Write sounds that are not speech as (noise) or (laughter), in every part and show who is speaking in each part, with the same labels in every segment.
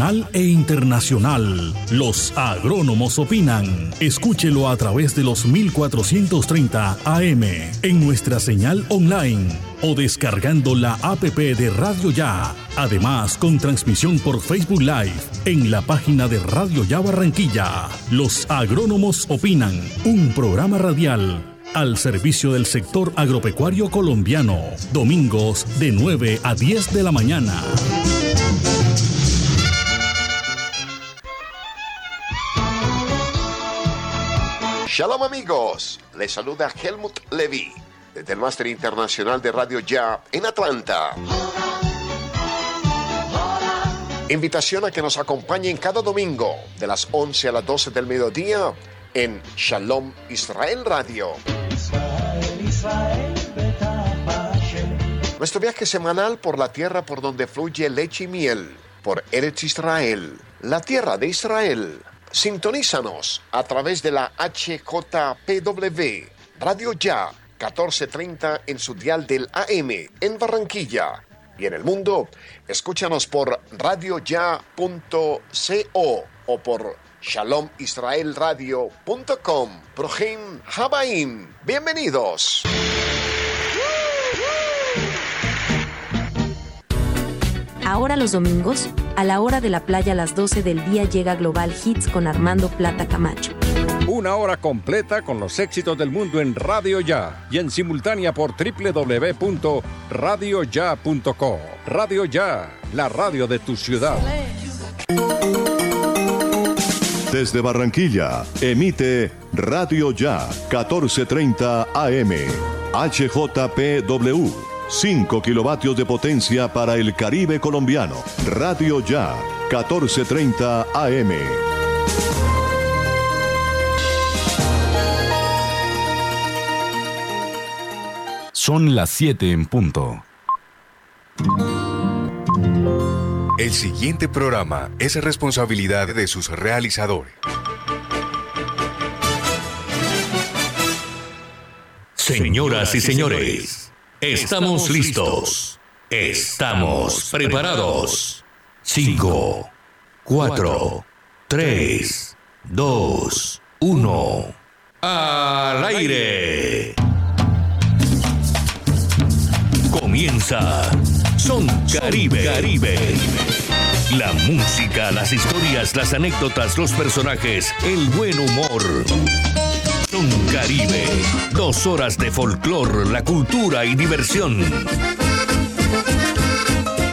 Speaker 1: nacional e internacional. Los agrónomos opinan. Escúchelo a través de los 1430 AM en nuestra señal online o descargando la APP de Radio Ya. Además, con transmisión por Facebook Live en la página de Radio Ya Barranquilla. Los agrónomos opinan. Un programa radial al servicio del sector agropecuario colombiano. Domingos de 9 a 10 de la mañana.
Speaker 2: Shalom amigos, les saluda Helmut Levy desde el Máster Internacional de Radio Ya en Atlanta. Invitación a que nos acompañen cada domingo de las 11 a las 12 del mediodía en Shalom Israel Radio. Nuestro viaje semanal por la tierra por donde fluye leche y miel, por Eretz Israel, la tierra de Israel. Sintonízanos a través de la HJPW, Radio Ya, 1430 en su dial del AM, en Barranquilla. Y en el mundo, escúchanos por radioya.co o por shalomisraelradio.com. Projim Habaim. Bienvenidos.
Speaker 3: Ahora los domingos, a la hora de la playa a las 12 del día llega Global Hits con Armando Plata Camacho.
Speaker 4: Una hora completa con los éxitos del mundo en Radio Ya y en simultánea por www.radioya.co. Radio Ya, la radio de tu ciudad.
Speaker 5: Desde Barranquilla, emite Radio Ya 1430 AM. HJPW. 5 kilovatios de potencia para el Caribe colombiano. Radio Ya 1430 AM.
Speaker 1: Son las 7 en punto.
Speaker 6: El siguiente programa es responsabilidad de sus realizadores.
Speaker 7: Señoras y señores, estamos listos. Estamos preparados. 5, 4, 3, 2, 1. Al aire. Comienza Son Caribe. Caribe. La música, las historias, las anécdotas, los personajes, el buen humor. Son Caribe. Dos horas de folclor, la cultura y diversión.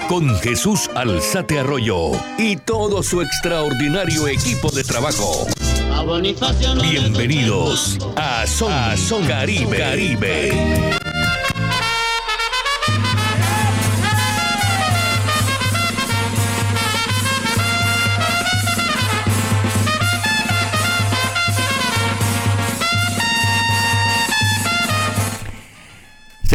Speaker 7: Con Jesús Alzate Arroyo y todo su extraordinario equipo de trabajo. Bienvenidos a Son. Caribe.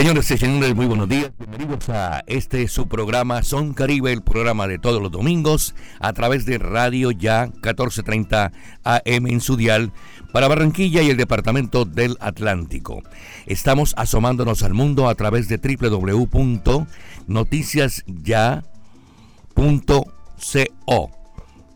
Speaker 7: Señores y señores, muy buenos días. Bienvenidos a este su programa Son Caribe, el programa de todos los domingos a través de Radio Ya 1430 AM en su dial para Barranquilla y el departamento del Atlántico. Estamos asomándonos al mundo a través de www.noticiasya.co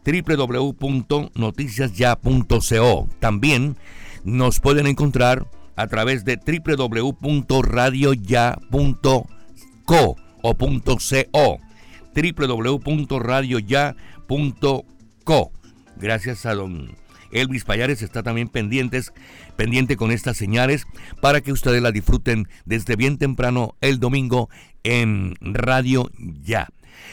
Speaker 7: www.noticiasya.co También nos pueden encontrar a través de www.radioya.co o .co www.radioya.co Gracias a don Elvis Payares está también pendientes, pendiente con estas señales para que ustedes la disfruten desde bien temprano el domingo en Radio Ya.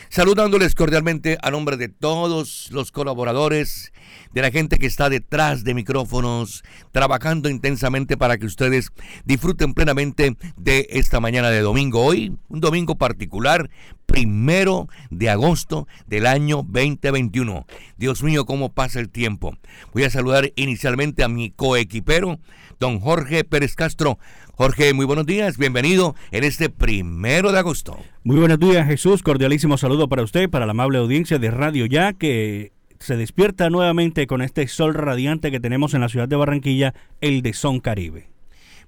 Speaker 7: Saludándoles cordialmente a nombre de todos los colaboradores, de la gente que está detrás de micrófonos, trabajando intensamente para que ustedes disfruten plenamente de esta mañana de domingo. Hoy, un domingo particular, primero de agosto del año 2021. Dios mío, cómo pasa el tiempo. Voy a saludar inicialmente a mi coequipero, don Jorge Pérez Castro. Jorge, muy buenos días, bienvenido en este primero de agosto.
Speaker 8: Muy buenos días, Jesús. Cordialísimo saludo para usted, para la amable audiencia de Radio Ya, que se despierta nuevamente con este sol radiante que tenemos en la ciudad de Barranquilla, el de Son Caribe.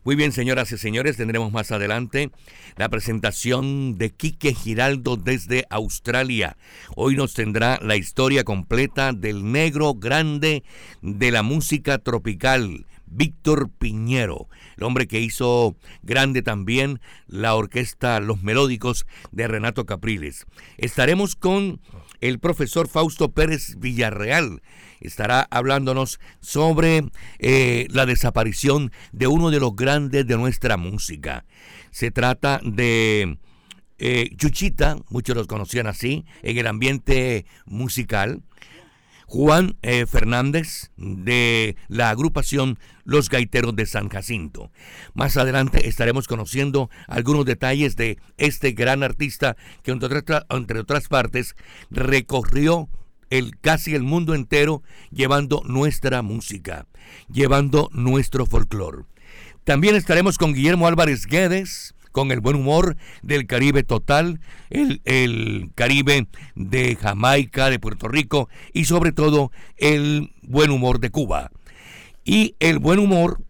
Speaker 7: Muy bien, señoras y señores, tendremos más adelante la presentación de Quique Giraldo desde Australia. Hoy nos tendrá la historia completa del negro grande de la música tropical. Víctor Piñero, el hombre que hizo grande también la orquesta Los Melódicos de Renato Capriles. Estaremos con el profesor Fausto Pérez Villarreal, estará hablándonos sobre eh, la desaparición de uno de los grandes de nuestra música. Se trata de eh, Chuchita, muchos los conocían así, en el ambiente musical. Juan eh, Fernández de la agrupación Los Gaiteros de San Jacinto. Más adelante estaremos conociendo algunos detalles de este gran artista que entre otras partes recorrió el, casi el mundo entero llevando nuestra música, llevando nuestro folclore. También estaremos con Guillermo Álvarez Guedes, con el buen humor del Caribe total, el, el, Caribe de Jamaica, de Puerto Rico y sobre todo el buen humor de Cuba. Y el buen humor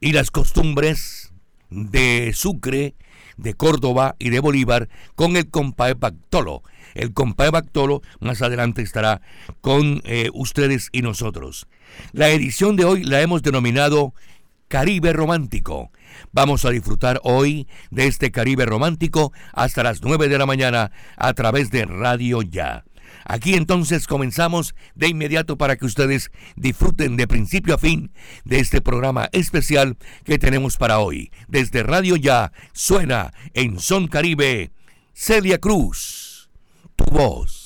Speaker 7: y las costumbres de Sucre, de Córdoba y de Bolívar con el compadre Bactolo. El compadre Bactolo más adelante estará con eh, ustedes y nosotros. La edición de hoy la hemos denominado Caribe Romántico. Vamos a disfrutar hoy de este Caribe Romántico hasta las 9 de la mañana a través de Radio Ya. Aquí entonces comenzamos de inmediato para que ustedes disfruten de principio a fin de este programa especial que tenemos para hoy. Desde Radio Ya suena en Son Caribe Celia Cruz, tu voz.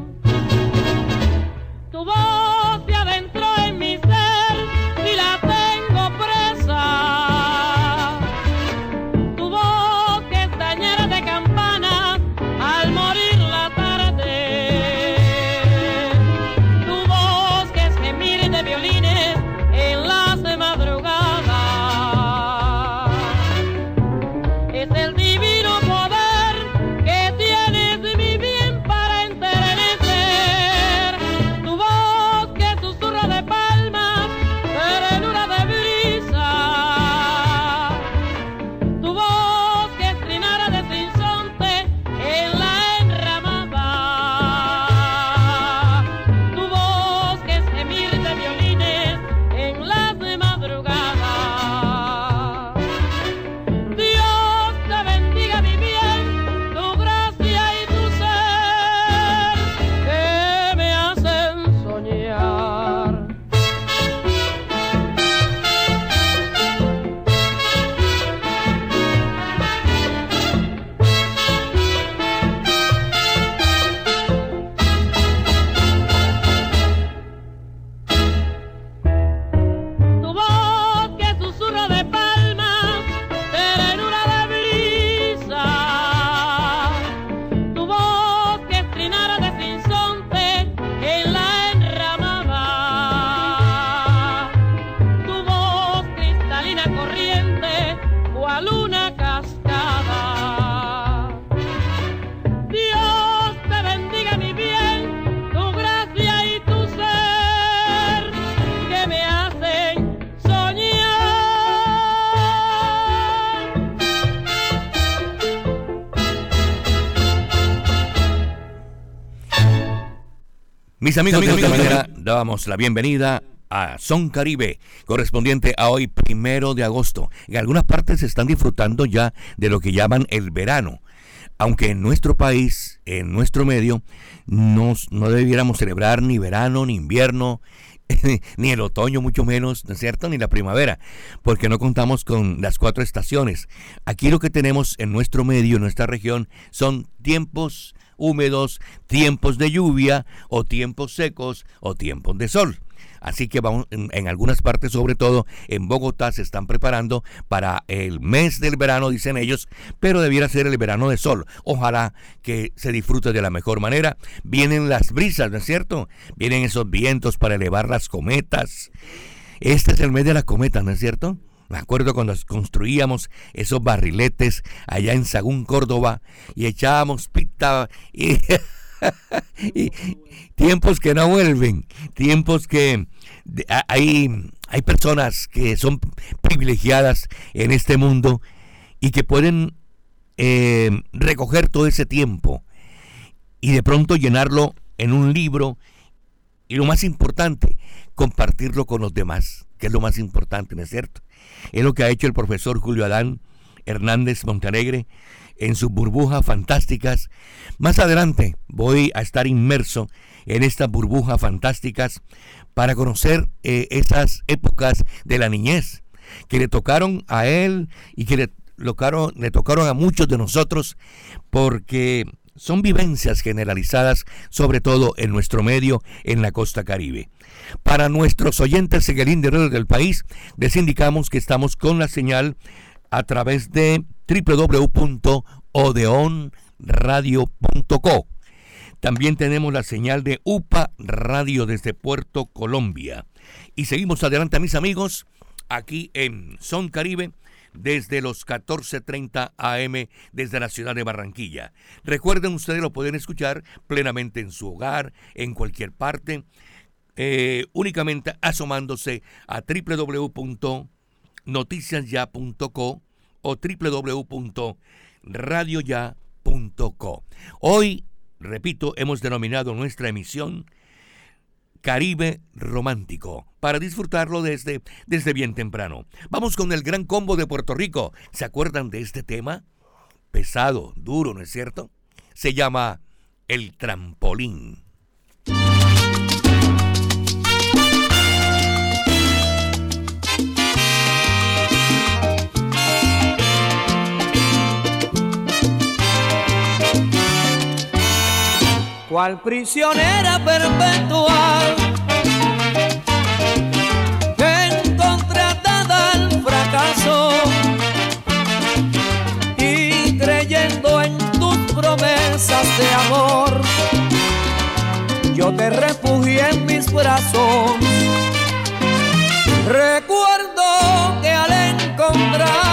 Speaker 7: Mis amigos, de manera, dábamos la bienvenida a Son Caribe, correspondiente a hoy, primero de agosto. En algunas partes se están disfrutando ya de lo que llaman el verano. Aunque en nuestro país, en nuestro medio, no debiéramos celebrar ni verano, ni invierno, (laughs) ni el otoño mucho menos, ¿no es cierto? Ni la primavera, porque no contamos con las cuatro estaciones. Aquí lo que tenemos en nuestro medio, en nuestra región, son tiempos húmedos, tiempos de lluvia o tiempos secos o tiempos de sol. Así que vamos, en, algunas partes, sobre todo en Bogotá, se están preparando para el mes del verano, dicen ellos, pero debiera ser el verano de sol. Ojalá que se disfrute de la mejor manera. Vienen las brisas, ¿no es cierto? Vienen esos vientos para elevar las cometas. Este es el mes de las cometas, ¿no es cierto? Me acuerdo cuando construíamos esos barriletes allá en Sagún, Córdoba, y echábamos pita y, (laughs) tiempos que no vuelven, tiempos que hay, hay personas que son privilegiadas en este mundo y que pueden eh, recoger todo ese tiempo y de pronto llenarlo en un libro y lo más importante, compartirlo con los demás, que es lo más importante, ¿no es cierto? Es lo que ha hecho el profesor Julio Adán Hernández Montenegre en sus burbujas fantásticas. Más adelante voy a estar inmerso en estas burbujas fantásticas para conocer eh, esas épocas de la niñez que le tocaron a él y que le tocaron, le tocaron a muchos de nosotros porque son vivencias generalizadas, sobre todo en nuestro medio, en la costa caribe. Para nuestros oyentes en el interior del país, les indicamos que estamos con la señal a través de www.odeonradio.co. También tenemos la señal de UPA Radio desde Puerto Colombia. Y seguimos adelante, mis amigos, aquí en Son Caribe desde los 14.30 am desde la ciudad de Barranquilla. Recuerden, ustedes lo pueden escuchar plenamente en su hogar, en cualquier parte, eh, únicamente asomándose a www.noticiasya.co o www.radioya.co. Hoy, repito, hemos denominado nuestra emisión Caribe Romántico, para disfrutarlo desde, desde bien temprano. Vamos con el gran combo de Puerto Rico. ¿Se acuerdan de este tema? Pesado, duro, ¿no es cierto? Se llama El Trampolín.
Speaker 9: Cual prisionera perpetual. Encontrada al fracaso y creyendo en tus promesas de amor, yo te refugié en mis brazos. Recuerdo que al encontrarte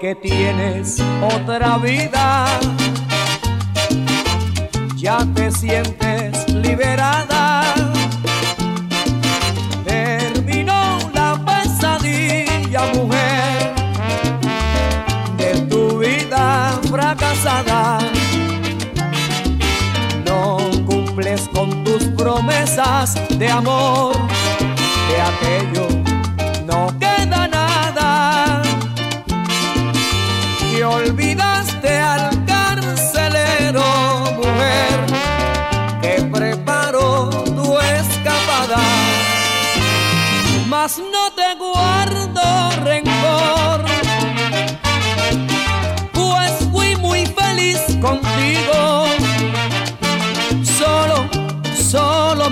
Speaker 9: que tienes otra vida, ya te sientes liberada. Terminó la pesadilla, mujer, de tu vida fracasada. No cumples con tus promesas de amor, de aquello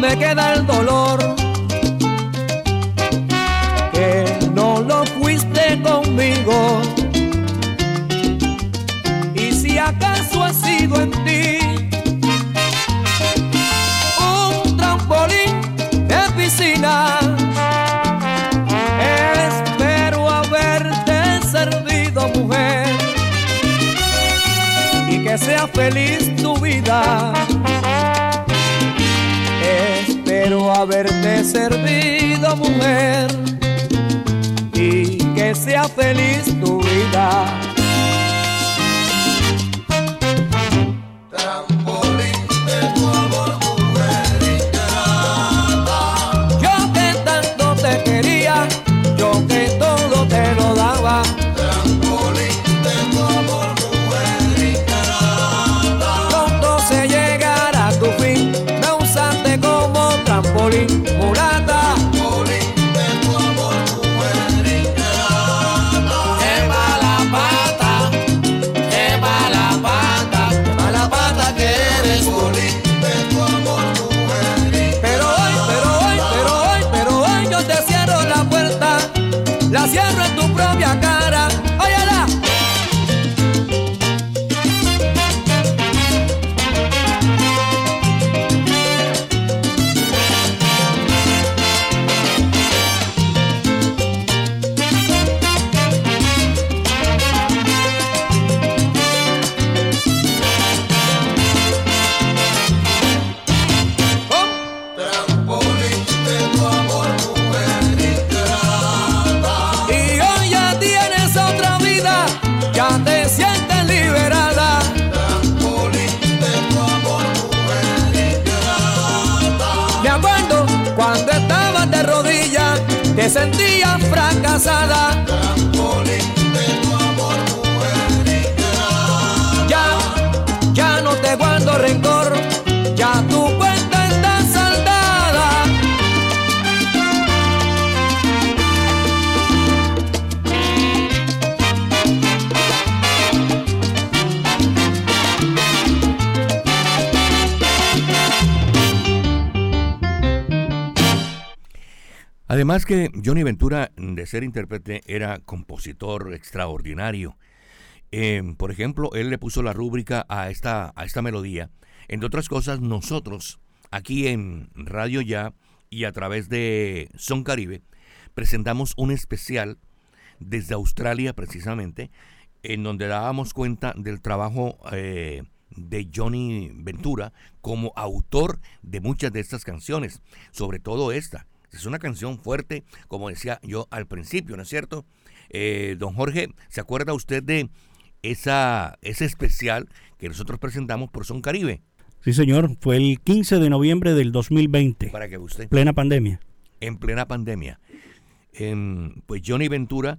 Speaker 9: me queda el dolor. Que no lo fuiste conmigo acaso ha sido en ti un trampolín de piscina. Espero haberte servido, mujer, y que sea feliz tu vida. Espero haberte servido, mujer, y que sea feliz tu vida.
Speaker 7: Además que Johnny Ventura, de ser intérprete, era compositor extraordinario. Eh, por ejemplo, él le puso la rúbrica a esta, a esta melodía. Entre otras cosas, nosotros, aquí en Radio Ya y a través de Son Caribe, presentamos un especial desde Australia precisamente, en donde dábamos cuenta del trabajo eh, de Johnny Ventura como autor de muchas de estas canciones, sobre todo esta, es una canción fuerte, como decía yo al principio, ¿no es cierto? Eh, don Jorge, ¿se acuerda usted de esa, ese especial que nosotros presentamos por Son Caribe?
Speaker 8: Sí, señor. Fue el 15 de noviembre del 2020.
Speaker 7: Para que usted.
Speaker 8: Plena pandemia.
Speaker 7: En plena pandemia. Em, pues Johnny Ventura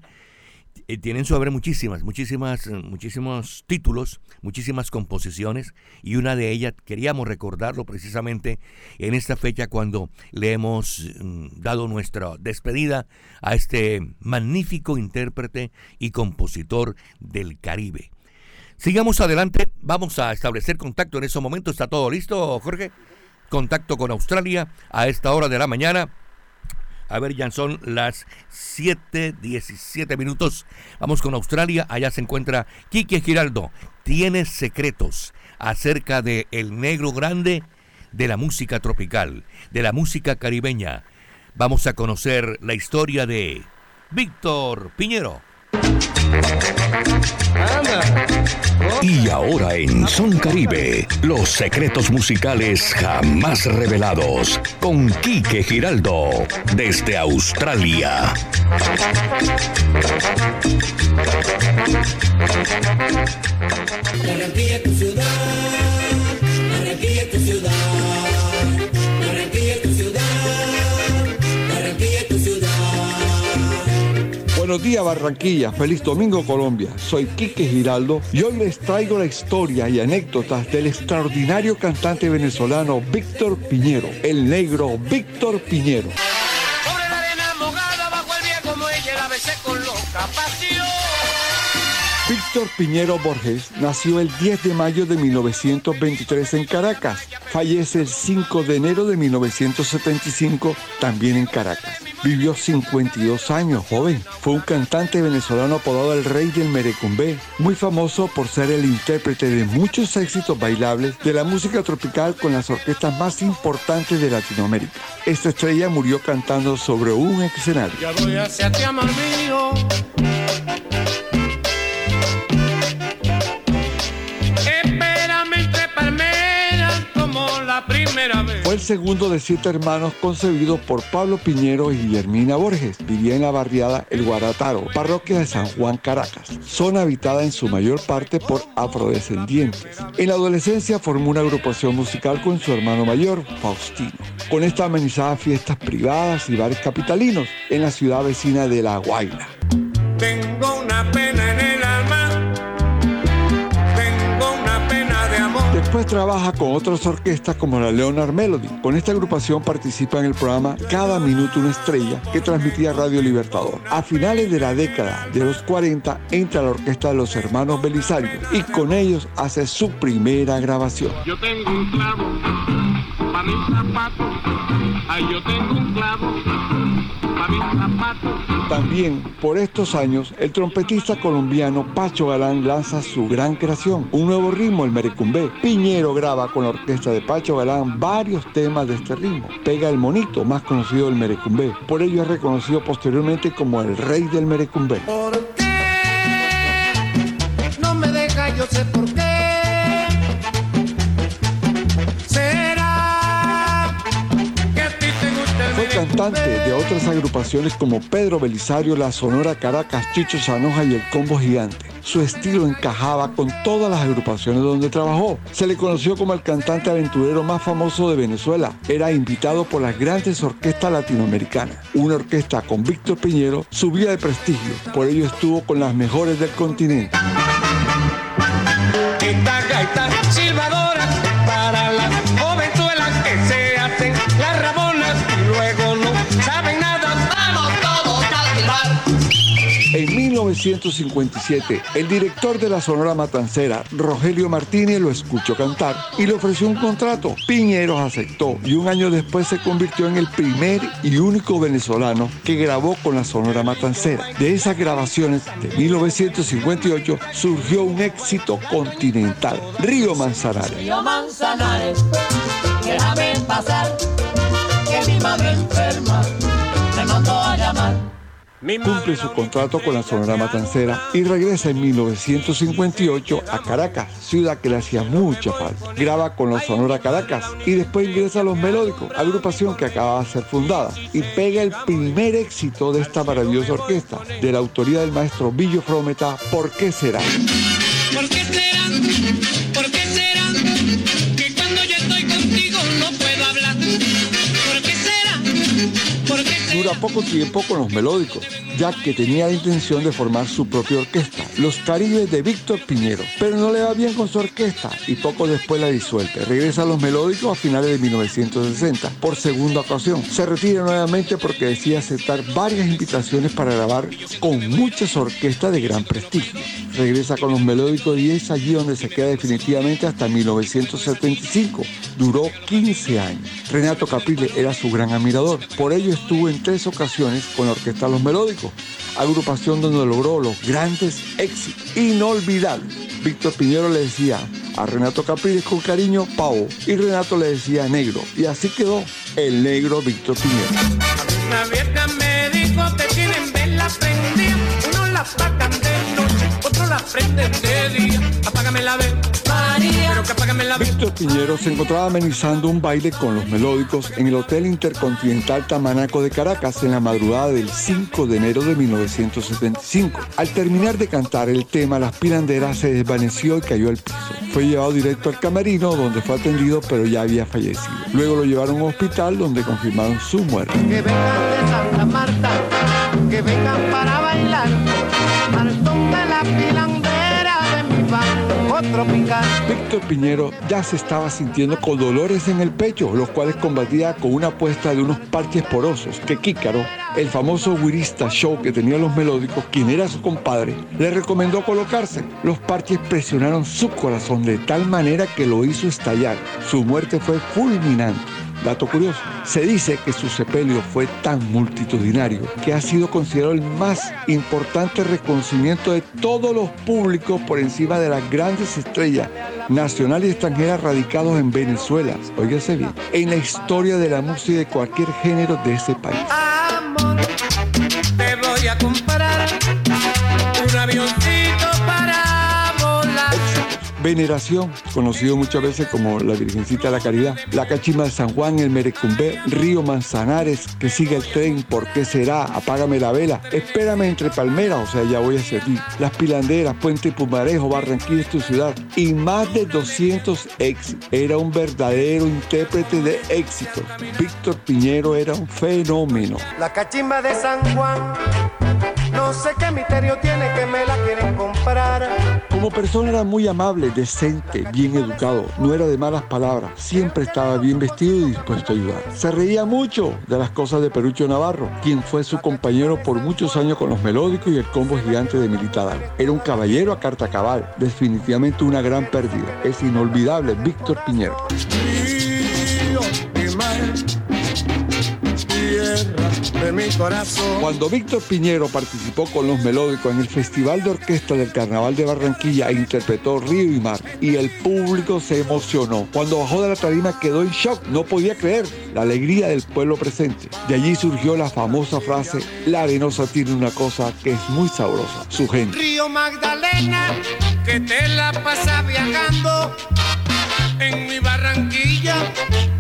Speaker 7: tienen sobre muchísimas, muchísimas, muchísimos títulos, muchísimas composiciones y una de ellas queríamos recordarlo precisamente en esta fecha cuando le hemos mm, dado nuestra despedida a este magnífico intérprete y compositor del Caribe. Sigamos adelante, vamos a establecer contacto en ese momento. ¿Está todo listo, Jorge? Contacto con Australia a esta hora de la mañana. A ver, ya son las 7:17 minutos. Vamos con Australia. Allá se encuentra Quique Giraldo. Tiene secretos acerca de el negro grande de la música tropical, de la música caribeña. Vamos a conocer la historia de Víctor Piñero.
Speaker 10: Y ahora en Son Caribe, los secretos musicales jamás revelados con Quique Giraldo desde Australia.
Speaker 11: Buenos días Barranquilla, feliz domingo Colombia. Soy Quique Giraldo y hoy les traigo la historia y anécdotas del extraordinario cantante venezolano Víctor Piñero, el negro Víctor Piñero. Víctor Piñero Borges nació el 10 de mayo de 1923 en Caracas. Fallece el 5 de enero de 1975 también en Caracas. Vivió 52 años, joven. Fue un cantante venezolano apodado el Rey del Merecumbé, muy famoso por ser el intérprete de muchos éxitos bailables de la música tropical con las orquestas más importantes de Latinoamérica. Esta estrella murió cantando sobre un escenario. El segundo de siete hermanos concebidos por Pablo Piñero y Guillermina Borges. Vivía en la barriada El Guarataro, parroquia de San Juan, Caracas, zona habitada en su mayor parte por afrodescendientes. En la adolescencia formó una agrupación musical con su hermano mayor, Faustino. Con esta amenizaba fiestas privadas y bares capitalinos en la ciudad vecina de La Guaira. Después trabaja con otras orquestas como la Leonard Melody. Con esta agrupación participa en el programa Cada Minuto una Estrella que transmitía Radio Libertador. A finales de la década de los 40 entra la orquesta de los hermanos Belisario y con ellos hace su primera grabación.
Speaker 12: Yo tengo un clavo para mis. Ay, yo tengo un clavo.
Speaker 11: También por estos años, el trompetista colombiano Pacho Galán lanza su gran creación, un nuevo ritmo, el merecumbé. Piñero graba con la orquesta de Pacho Galán varios temas de este ritmo. Pega el monito, más conocido del merecumbé. Por ello es reconocido posteriormente como el rey del merecumbé.
Speaker 12: ¿Por qué? No me deja, yo sé por qué.
Speaker 11: De otras agrupaciones como Pedro Belisario, la Sonora Caracas, Chicho Sanoja y el Combo Gigante. Su estilo encajaba con todas las agrupaciones donde trabajó. Se le conoció como el cantante aventurero más famoso de Venezuela. Era invitado por las grandes orquestas latinoamericanas. Una orquesta con Víctor Piñero subía de prestigio, por ello estuvo con las mejores del continente. 1957, el director de la Sonora Matancera, Rogelio Martínez, lo escuchó cantar y le ofreció un contrato. Piñeros aceptó y un año después se convirtió en el primer y único venezolano que grabó con la Sonora Matancera. De esas grabaciones de 1958 surgió un éxito continental, Río Manzanares.
Speaker 9: Río Manzanares, déjame pasar, que mi madre enferma
Speaker 11: Cumple su contrato con la Sonora Matancera y regresa en 1958 a Caracas, ciudad que le hacía mucha falta. Graba con la Sonora Caracas y después ingresa a Los Melódicos, agrupación que acaba de ser fundada, y pega el primer éxito de esta maravillosa orquesta, de la autoría del maestro Billo Frometa, ¿Por qué será?
Speaker 12: ¿Por qué será? ¿Por qué será?
Speaker 11: Dura poco tiempo con los melódicos, ya que tenía la intención de formar su propia orquesta, Los Caribes de Víctor Piñero, pero no le va bien con su orquesta y poco después la disuelve. Regresa a los melódicos a finales de 1960 por segunda ocasión. Se retira nuevamente porque decide aceptar varias invitaciones para grabar con muchas orquestas de gran prestigio. Regresa con los melódicos y es allí donde se queda definitivamente hasta 1975. Duró 15 años. Renato Caprile era su gran admirador. Por ello estuvo en tres ocasiones con la orquesta Los Melódicos, agrupación donde logró los grandes éxitos inolvidables. Víctor Piñero le decía a Renato Capriles con cariño Pavo y Renato le decía negro y así quedó el negro Víctor Piñero.
Speaker 12: Otro la prenden de día. Apágame la vela, María. Pero que apágame la vela.
Speaker 11: Víctor Piñero se encontraba amenizando un baile con los melódicos en el Hotel Intercontinental Tamanaco de Caracas en la madrugada del 5 de enero de 1975. Al terminar de cantar el tema, la aspirandera se desvaneció y cayó al piso. Fue llevado directo al camerino donde fue atendido pero ya había fallecido. Luego lo llevaron a un hospital donde confirmaron su muerte.
Speaker 12: Que vengan de Santa Marta, que vengan para bailar.
Speaker 11: Víctor Piñero ya se estaba sintiendo con dolores en el pecho, los cuales combatía con una apuesta de unos parches porosos que Kícaro, el famoso guirista show que tenía los melódicos, quien era su compadre, le recomendó colocarse. Los parches presionaron su corazón de tal manera que lo hizo estallar. Su muerte fue fulminante. Dato curioso, se dice que su sepelio fue tan multitudinario que ha sido considerado el más importante reconocimiento de todos los públicos por encima de las grandes estrellas nacionales y extranjeras radicados en Venezuela, óigase bien, en la historia de la música y de cualquier género de ese país.
Speaker 12: Te voy a
Speaker 11: Veneración, conocido muchas veces como la Virgencita de la Caridad. La Cachima de San Juan, el Merecumbé, Río Manzanares, que sigue el tren, ¿por qué será? Apágame la vela, espérame entre palmeras, o sea, ya voy a servir. Las Pilanderas, Puente Pumarejo, Barranquilla es tu ciudad. Y más de 200 ex. Era un verdadero intérprete de éxito. Víctor Piñero era un fenómeno.
Speaker 13: La cachimba de San Juan, no sé qué misterio tiene que me la quieren comprar.
Speaker 11: Como persona era muy amable, decente, bien educado, no era de malas palabras, siempre estaba bien vestido y dispuesto a ayudar. Se reía mucho de las cosas de Perucho Navarro, quien fue su compañero por muchos años con los melódicos y el combo gigante de Militadal. Era un caballero a carta cabal, definitivamente una gran pérdida. Es inolvidable, Víctor Piñero.
Speaker 13: De mi corazón.
Speaker 11: Cuando Víctor Piñero participó con los melódicos en el Festival de Orquesta del Carnaval de Barranquilla e interpretó Río y Mar, y el público se emocionó. Cuando bajó de la tarima quedó en shock, no podía creer la alegría del pueblo presente. De allí surgió la famosa frase, la arenosa tiene una cosa que es muy sabrosa, su gente.
Speaker 13: Río Magdalena, que te la pasa viajando en mi Barranquilla,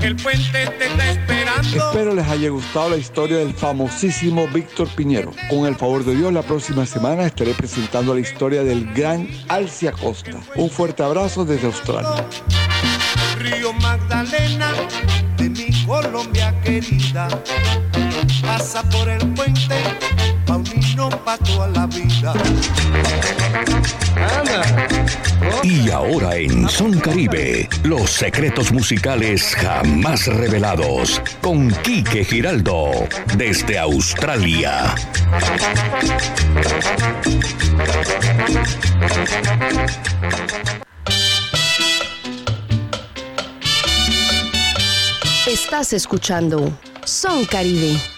Speaker 13: el puente te está esperando.
Speaker 11: Espero les haya gustado la historia del famosísimo Víctor Piñero. Con el favor de Dios, la próxima semana estaré presentando la historia del gran Alcia Costa. Un fuerte abrazo desde Australia.
Speaker 13: Río Magdalena, de mi Colombia querida, pasa por el puente, Paulino pa' toda la vida.
Speaker 10: Y ahora en Son Caribe, los secretos musicales jamás revelados con Quique Giraldo desde Australia.
Speaker 14: Estás escuchando Son Caribe.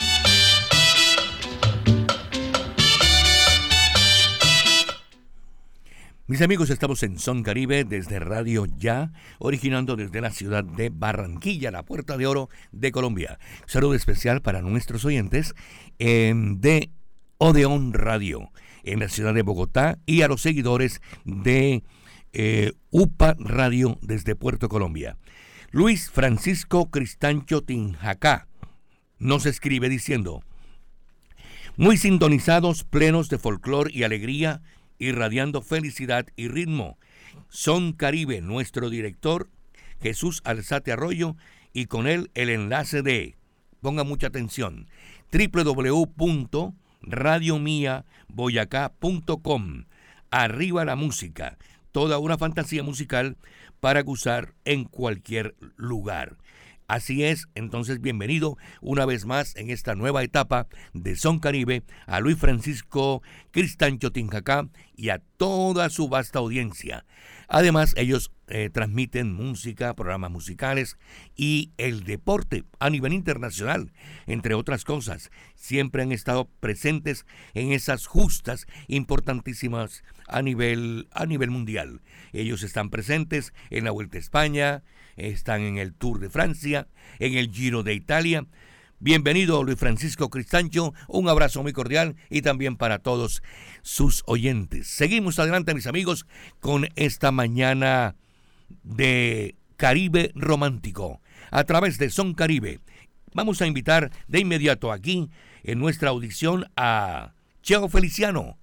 Speaker 7: Mis amigos, estamos en Son Caribe desde Radio Ya, originando desde la ciudad de Barranquilla, la Puerta de Oro de Colombia. Saludo especial para nuestros oyentes em, de Odeón Radio en la ciudad de Bogotá y a los seguidores de eh, UPA Radio desde Puerto Colombia. Luis Francisco Cristancho Tinjacá nos escribe diciendo, muy sintonizados, plenos de folclor y alegría, irradiando felicidad y ritmo. Son Caribe, nuestro director, Jesús Alzate Arroyo, y con él el enlace de, ponga mucha atención, www.radiomiaboyacá.com. Arriba la música, toda una fantasía musical para gozar en cualquier lugar. Así es, entonces bienvenido una vez más en esta nueva etapa de Son Caribe a Luis Francisco Cristancho Tinjacá y a toda su vasta audiencia. Además, ellos eh, transmiten música, programas musicales y el deporte a nivel internacional, entre otras cosas. Siempre han estado presentes en esas justas importantísimas a nivel, a nivel mundial. Ellos están presentes en la Vuelta a España, están en el Tour de Francia, en el Giro de Italia. Bienvenido Luis Francisco Cristancho, un abrazo muy cordial y también para todos sus oyentes. Seguimos adelante mis amigos con esta mañana de Caribe Romántico a través de Son Caribe. Vamos a invitar de inmediato aquí en nuestra audición a Cheo Feliciano.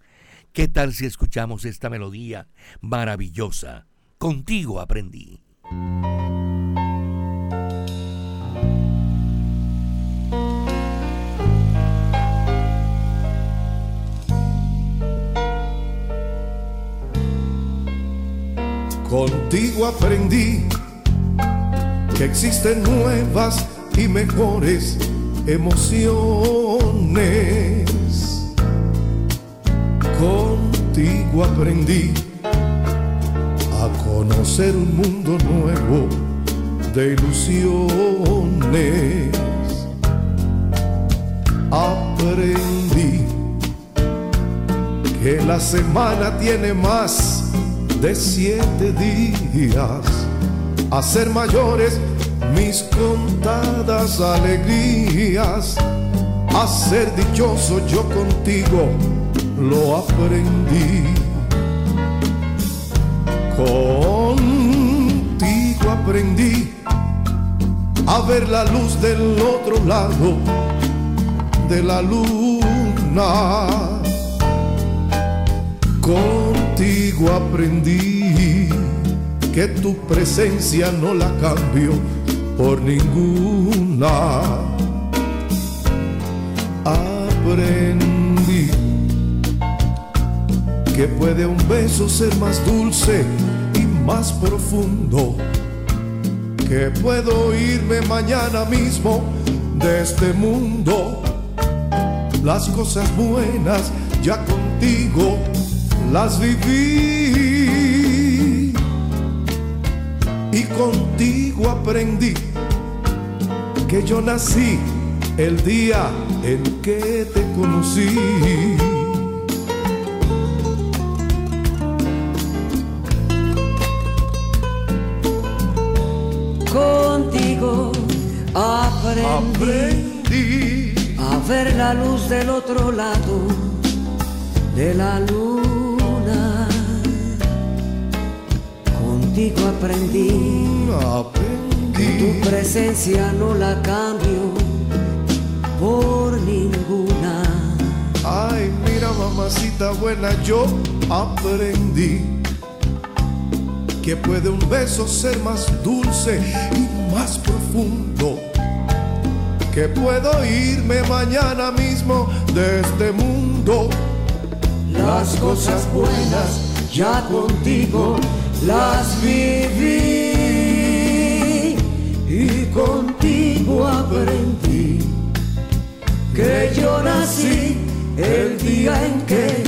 Speaker 7: ¿Qué tal si escuchamos esta melodía maravillosa? Contigo aprendí.
Speaker 15: Contigo aprendí que existen nuevas y mejores emociones. Contigo aprendí a conocer un mundo nuevo de ilusiones. Aprendí que la semana tiene más de siete días a ser mayores mis contadas alegrías, a ser dichoso yo contigo lo aprendí. Con aprendí a ver la luz del otro lado de la luna. Aprendí que tu presencia no la cambio por ninguna. Aprendí que puede un beso ser más dulce y más profundo. Que puedo irme mañana mismo de este mundo. Las cosas buenas ya contigo las viví. Y contigo aprendí que yo nací el día en que te conocí.
Speaker 16: Contigo aprendí, a ver la luz del otro lado de la luna. Contigo aprendí, que tu presencia no la cambio por ninguna.
Speaker 15: Ay, mira mamacita buena, yo aprendí que puede un beso ser más dulce y más profundo. Que puedo irme mañana mismo de este mundo.
Speaker 16: Las cosas buenas ya contigo las viví y contigo aprendí que yo nací el día en que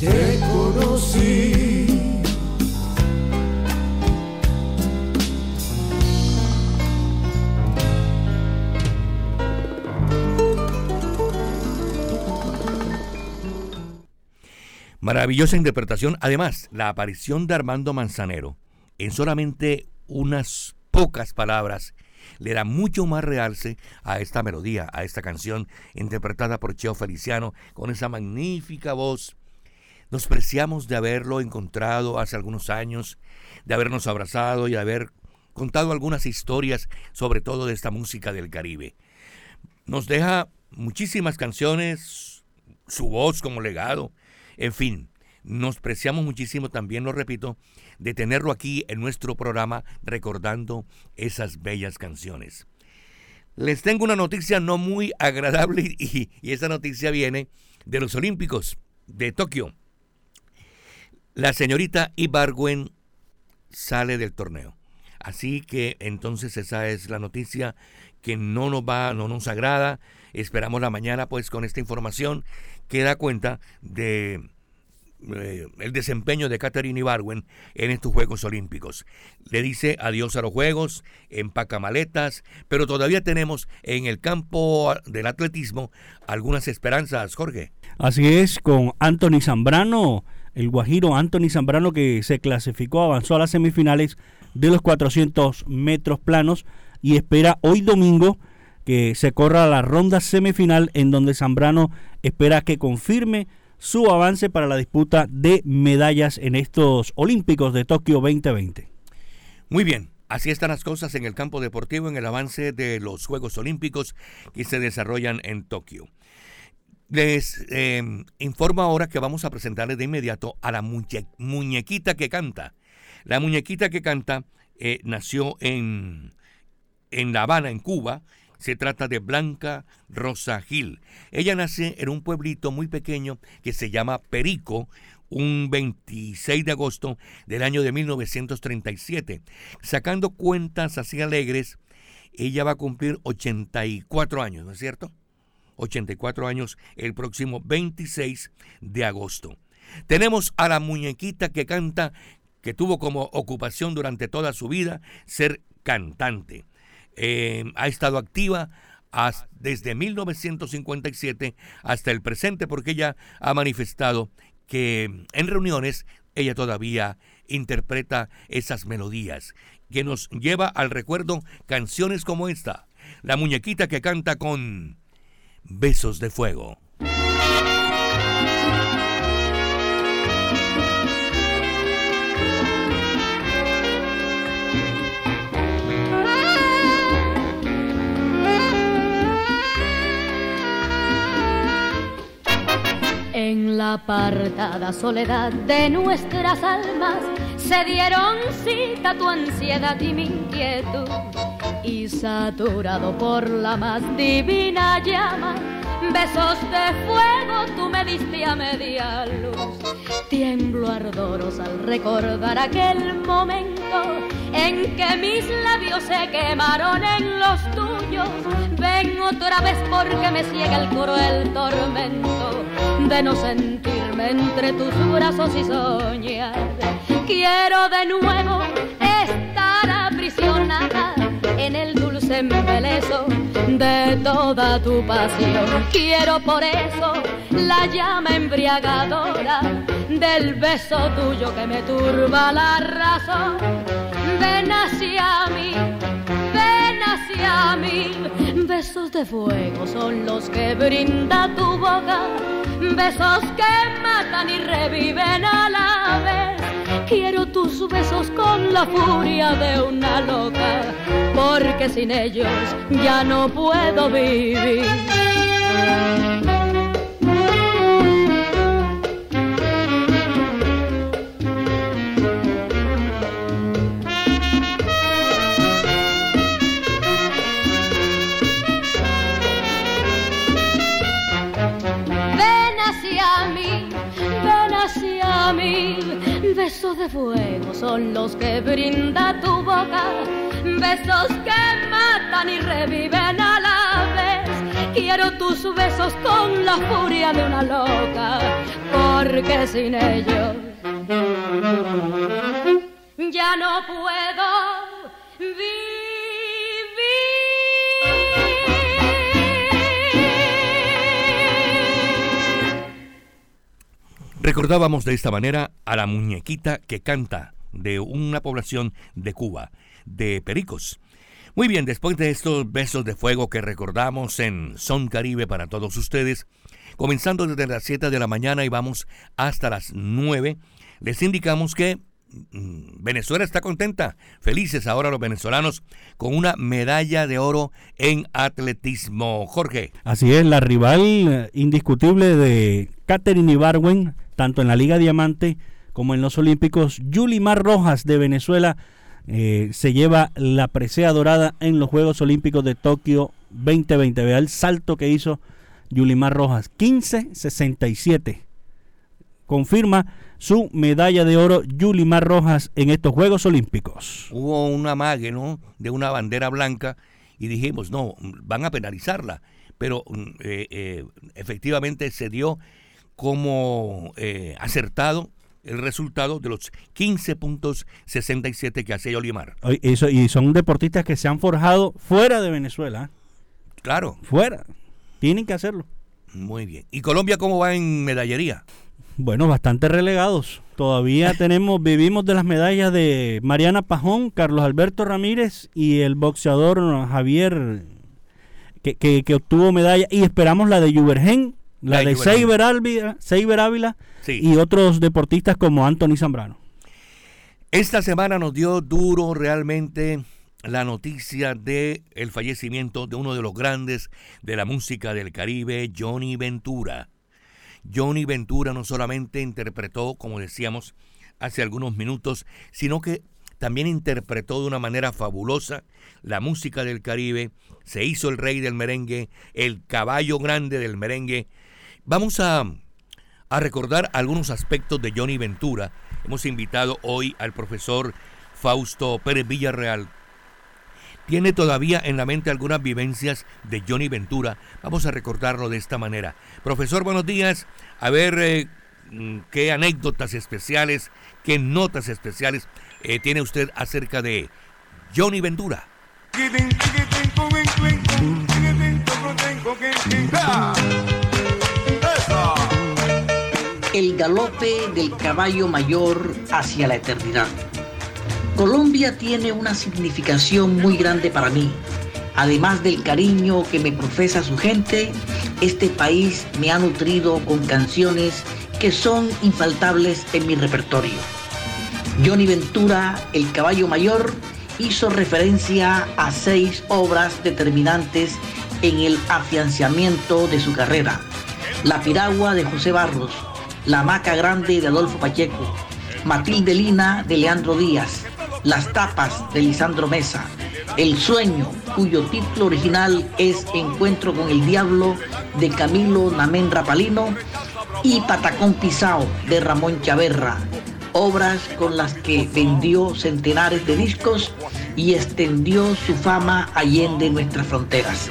Speaker 16: te conocí.
Speaker 7: Maravillosa interpretación. Además, la aparición de Armando Manzanero en solamente unas pocas palabras le da mucho más realce a esta melodía, a esta canción interpretada por Cheo Feliciano con esa magnífica voz. Nos preciamos de haberlo encontrado hace algunos años, de habernos abrazado y de haber contado algunas historias, sobre todo de esta música del Caribe. Nos deja muchísimas canciones, su voz como legado, en fin, nos preciamos muchísimo también, lo repito, de tenerlo aquí en nuestro programa recordando esas bellas canciones. Les tengo una noticia no muy agradable (laughs) y, esa noticia viene de los Olímpicos de Tokio. La señorita Ibargüen sale del torneo. Así que entonces esa es la noticia que no nos va, no nos agrada. Esperamos la mañana pues con esta información que da cuenta de eh, el desempeño de Catherine Ibarwen en estos Juegos Olímpicos. Le dice adiós a los Juegos, empaca maletas, pero todavía tenemos en el campo del atletismo algunas esperanzas, Jorge.
Speaker 8: Así es, con Anthony Zambrano, el guajiro Anthony Zambrano que se clasificó, avanzó a las semifinales de los 400 metros planos y espera hoy domingo que se corra la ronda semifinal en donde Zambrano espera que confirme su avance para la disputa de medallas en estos Olímpicos de Tokio 2020.
Speaker 7: Muy bien, así están las cosas en el campo deportivo en el avance de los Juegos Olímpicos que se desarrollan en Tokio. Les eh, informo ahora que vamos a presentarles de inmediato a la muñequita que canta. La muñequita que canta eh, nació en, en La Habana, en Cuba. Se trata de Blanca Rosa Gil. Ella nace en un pueblito muy pequeño que se llama Perico, un 26 de agosto del año de 1937. Sacando cuentas así alegres, ella va a cumplir 84 años, ¿no es cierto? 84 años el próximo 26 de agosto. Tenemos a la muñequita que canta, que tuvo como ocupación durante toda su vida ser cantante. Eh, ha estado activa desde 1957 hasta el presente porque ella ha manifestado que en reuniones ella todavía interpreta esas melodías que nos lleva al recuerdo canciones como esta, La muñequita que canta con Besos de Fuego.
Speaker 17: La apartada soledad de nuestras almas se dieron cita tu ansiedad y mi inquietud. Y saturado por la más divina llama, besos de fuego tú me diste a media luz. Tiemblo ardorosa al recordar aquel momento en que mis labios se quemaron en los tuyos. Ven otra vez porque me ciega el cruel tormento de no sentirme entre tus brazos y soñar. Quiero de nuevo estar aprisionada en el dulce embeleso de toda tu pasión. Quiero por eso la llama embriagadora del beso tuyo que me turba la razón. Ven hacia mí, ven hacia mí. Besos de fuego son los que brinda tu boca, besos que matan y reviven a la vez. Quiero tus besos con la furia de una loca, porque sin ellos ya no puedo vivir. Ven hacia mí, ven hacia mí. Besos de fuego son los que brinda tu boca. Besos que matan y reviven a la vez. Quiero tus besos con la furia de una loca, porque sin ellos ya no puedo
Speaker 7: Recordábamos de esta manera a la muñequita que canta de una población de Cuba, de Pericos. Muy bien, después de estos besos de fuego que recordamos en Son Caribe para todos ustedes, comenzando desde las 7 de la mañana y vamos hasta las 9, les indicamos que mm, Venezuela está contenta, felices ahora los venezolanos con una medalla de oro en atletismo. Jorge.
Speaker 8: Así es, la rival eh, indiscutible de Catherine Ibarwen, tanto en la Liga Diamante como en los Olímpicos, Yulimar Rojas de Venezuela eh, se lleva la presea dorada en los Juegos Olímpicos de Tokio 2020. Vea el salto que hizo Yulimar Rojas, 15.67. Confirma su medalla de oro Yulimar Rojas en estos Juegos Olímpicos.
Speaker 7: Hubo un amague, ¿no? De una bandera blanca y dijimos, no, van a penalizarla. Pero eh, eh, efectivamente se dio como eh, acertado el resultado de los 15 puntos 67 que hace Yolimar.
Speaker 8: Eso, y son deportistas que se han forjado fuera de Venezuela.
Speaker 7: Claro.
Speaker 8: Fuera. Tienen que hacerlo.
Speaker 7: Muy bien. ¿Y Colombia cómo va en medallería?
Speaker 8: Bueno, bastante relegados. Todavía (laughs) tenemos, vivimos de las medallas de Mariana Pajón, Carlos Alberto Ramírez y el boxeador Javier que, que, que obtuvo medalla. Y esperamos la de Yubergen la, de Seiber Ávila, Ávila y otros deportistas como Anthony Zambrano.
Speaker 7: Esta semana nos dio duro realmente la noticia de el fallecimiento de uno de los grandes de la música del Caribe, Johnny Ventura. Johnny Ventura no solamente interpretó, como decíamos hace algunos minutos, sino que también interpretó de una manera fabulosa la música del Caribe, se hizo el rey del merengue, el caballo grande del merengue, Vamos a, recordar algunos aspectos de Johnny Ventura. Hemos invitado hoy al profesor Fausto Pérez Villarreal. Tiene todavía en la mente algunas vivencias de Johnny Ventura. Vamos a recordarlo de esta manera. Profesor, buenos días. A ver eh, mm, qué anécdotas especiales, qué notas especiales eh, tiene usted acerca de Johnny Ventura.
Speaker 18: El galope del caballo mayor hacia la eternidad. Colombia tiene una significación muy grande para mí. Además del cariño que me profesa su gente, este país me ha nutrido con canciones que son infaltables en mi repertorio. Johnny Ventura, El Caballo Mayor, hizo referencia a seis obras determinantes en el afianzamiento de su carrera. La Piragua de José Barros, La Maca Grande de Adolfo Pacheco, Matilde Lina de Leandro Díaz, Las Tapas de Lisandro Mesa, El Sueño, cuyo título original es Encuentro con el Diablo de Camilo Namén Rapalino y Patacón Pisao de Ramón Chaverra, obras con las que vendió centenares de discos y extendió su fama allende nuestras fronteras.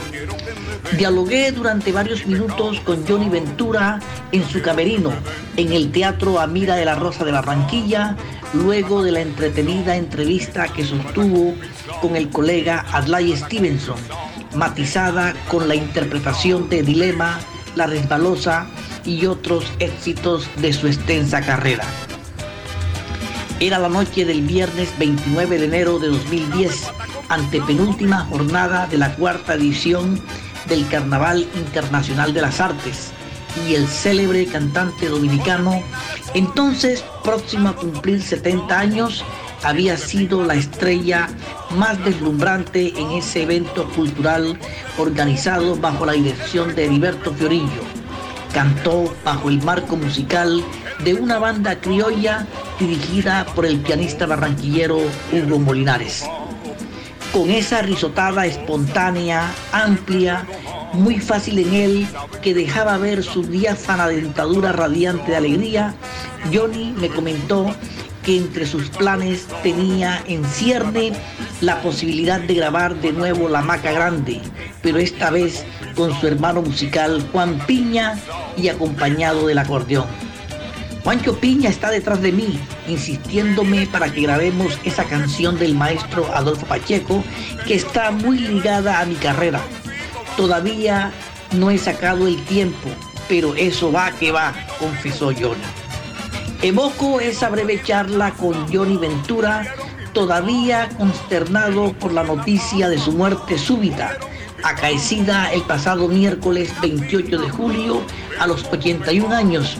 Speaker 18: Dialogué durante varios minutos con Johnny Ventura en su camerino, en el Teatro Amira de la Rosa de Barranquilla, luego de la entretenida entrevista que sostuvo con el colega Adlai Stevenson, matizada con la interpretación de Dilema, La Resbalosa y otros éxitos de su extensa carrera. Era la noche del viernes 29 de enero de 2010, antepenúltima jornada de la cuarta edición del Carnaval Internacional de las Artes, y el célebre cantante dominicano, entonces próximo a cumplir 70 años, había sido la estrella más deslumbrante en ese evento cultural organizado bajo la dirección de Heriberto Fiorillo. Cantó bajo el marco musical de una banda criolla dirigida por el pianista barranquillero Hugo Molinares. Con esa risotada espontánea, amplia, muy fácil en él, que dejaba ver su diáfana dentadura radiante de alegría, Johnny me comentó que entre sus planes tenía en cierne la posibilidad de grabar de nuevo La Maca Grande, pero esta vez con su hermano musical Juan Piña y acompañado del acordeón. Juancho Piña está detrás de mí, insistiéndome para que grabemos esa canción del maestro Adolfo Pacheco, que está muy ligada a mi carrera. Todavía no he sacado el tiempo, pero eso va que va, confesó Johnny. Evoco esa breve charla con Johnny Ventura, todavía consternado por la noticia de su muerte súbita, acaecida el pasado miércoles 28 de julio a los 81 años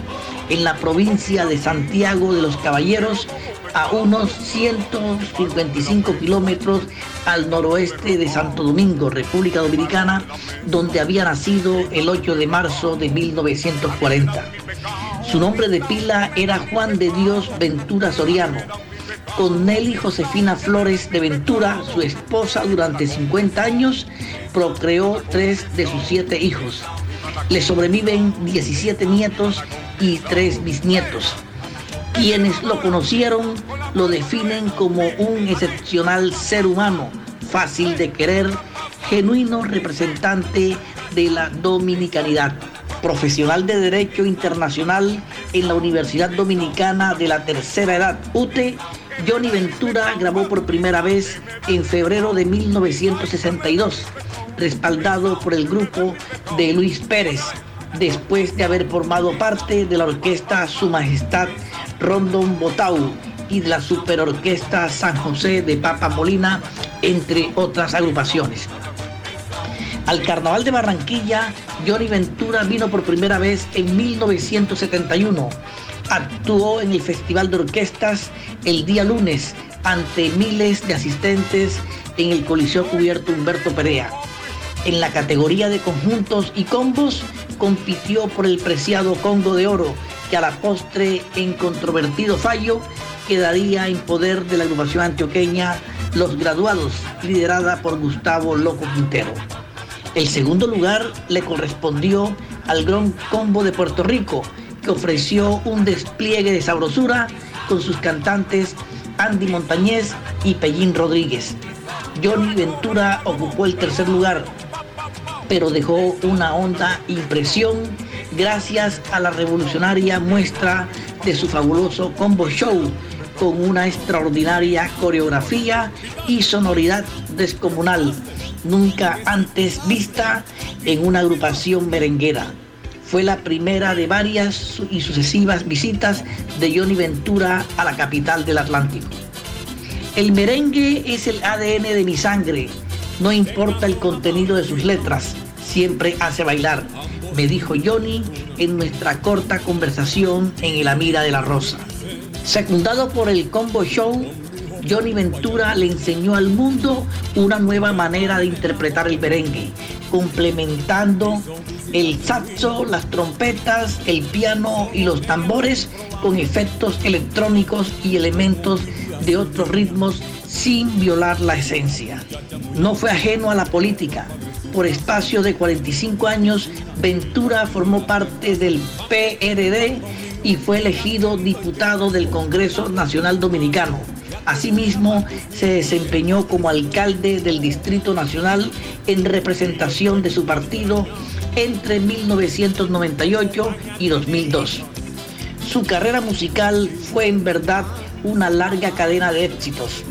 Speaker 18: en la provincia de Santiago de los Caballeros, a unos 155 kilómetros al noroeste de Santo Domingo, República Dominicana, donde había nacido el 8 de marzo de 1940. Su nombre de pila era Juan de Dios Ventura Soriano. Con Nelly Josefina Flores de Ventura, su esposa durante 50 años, procreó tres de sus siete hijos. Le sobreviven 17 nietos y tres bisnietos. Quienes lo conocieron lo definen como un excepcional ser humano, fácil de querer, genuino representante de la dominicanidad. Profesional de Derecho Internacional en la Universidad Dominicana de la Tercera Edad, UTE, Johnny Ventura grabó por primera vez en febrero de 1962, respaldado por el grupo de Luis Pérez, después de haber formado parte de la orquesta Su Majestad Rondon Botau y de la Superorquesta San José de Papa Molina, entre otras agrupaciones. Al Carnaval de Barranquilla, Johnny Ventura vino por primera vez en 1971. Actuó en el Festival de Orquestas el día lunes ante miles de asistentes en el Coliseo Cubierto Humberto Perea. En la categoría de conjuntos y combos compitió por el preciado Congo de Oro, que a la postre, en controvertido fallo, quedaría en poder de la agrupación antioqueña Los Graduados, liderada por Gustavo Loco Quintero. El segundo lugar le correspondió al Gran Combo de Puerto Rico, que ofreció un despliegue de sabrosura con sus cantantes Andy Montañez y Pellín Rodríguez. Johnny Ventura ocupó el tercer lugar, pero dejó una honda impresión gracias a la revolucionaria muestra de su fabuloso combo show con una extraordinaria coreografía y sonoridad descomunal, nunca antes vista en una agrupación merenguera. Fue la primera de varias y sucesivas visitas de Johnny Ventura a la capital del Atlántico. El merengue es el ADN de mi sangre, no importa el contenido de sus letras, siempre hace bailar, me dijo Johnny en nuestra corta conversación en el Amira de la Rosa. Secundado por el Combo Show, Johnny Ventura le enseñó al mundo una nueva manera de interpretar el merengue, complementando el saxo, las trompetas, el piano y los tambores con efectos electrónicos y elementos de otros ritmos sin violar la esencia. No fue ajeno a la política. Por espacio de 45 años, Ventura formó parte del PRD y fue elegido diputado del Congreso Nacional Dominicano. Asimismo, se desempeñó como alcalde del Distrito Nacional en representación de su partido entre 1998 y 2002. Su carrera musical fue en verdad una larga cadena de éxitos.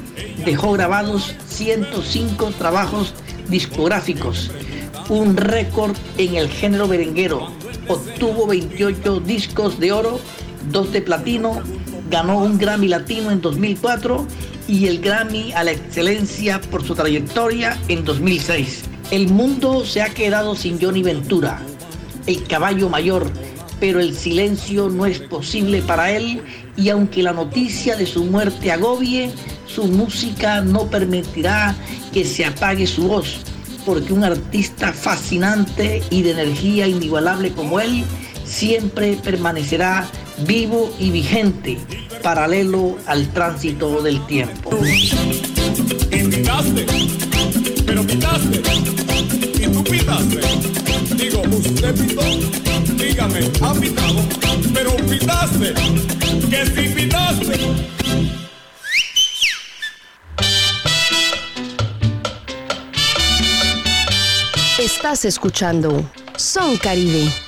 Speaker 18: Dejó grabados 105 trabajos discográficos, un récord en el género berenguero. Obtuvo 28 discos de oro, dos de platino, ganó un Grammy Latino en 2004 y el Grammy a la excelencia por su trayectoria en 2006. El mundo se ha quedado sin Johnny Ventura, el caballo mayor, pero el silencio no es posible para él y aunque la noticia de su muerte agobie, su música no permitirá que se apague su voz, porque un artista fascinante y de energía inigualable como él siempre permanecerá vivo y vigente, paralelo al tránsito del tiempo.
Speaker 12: Dígame, ha pitado, pero pitaste, que si pitaste.
Speaker 14: Estás escuchando Son Caribe.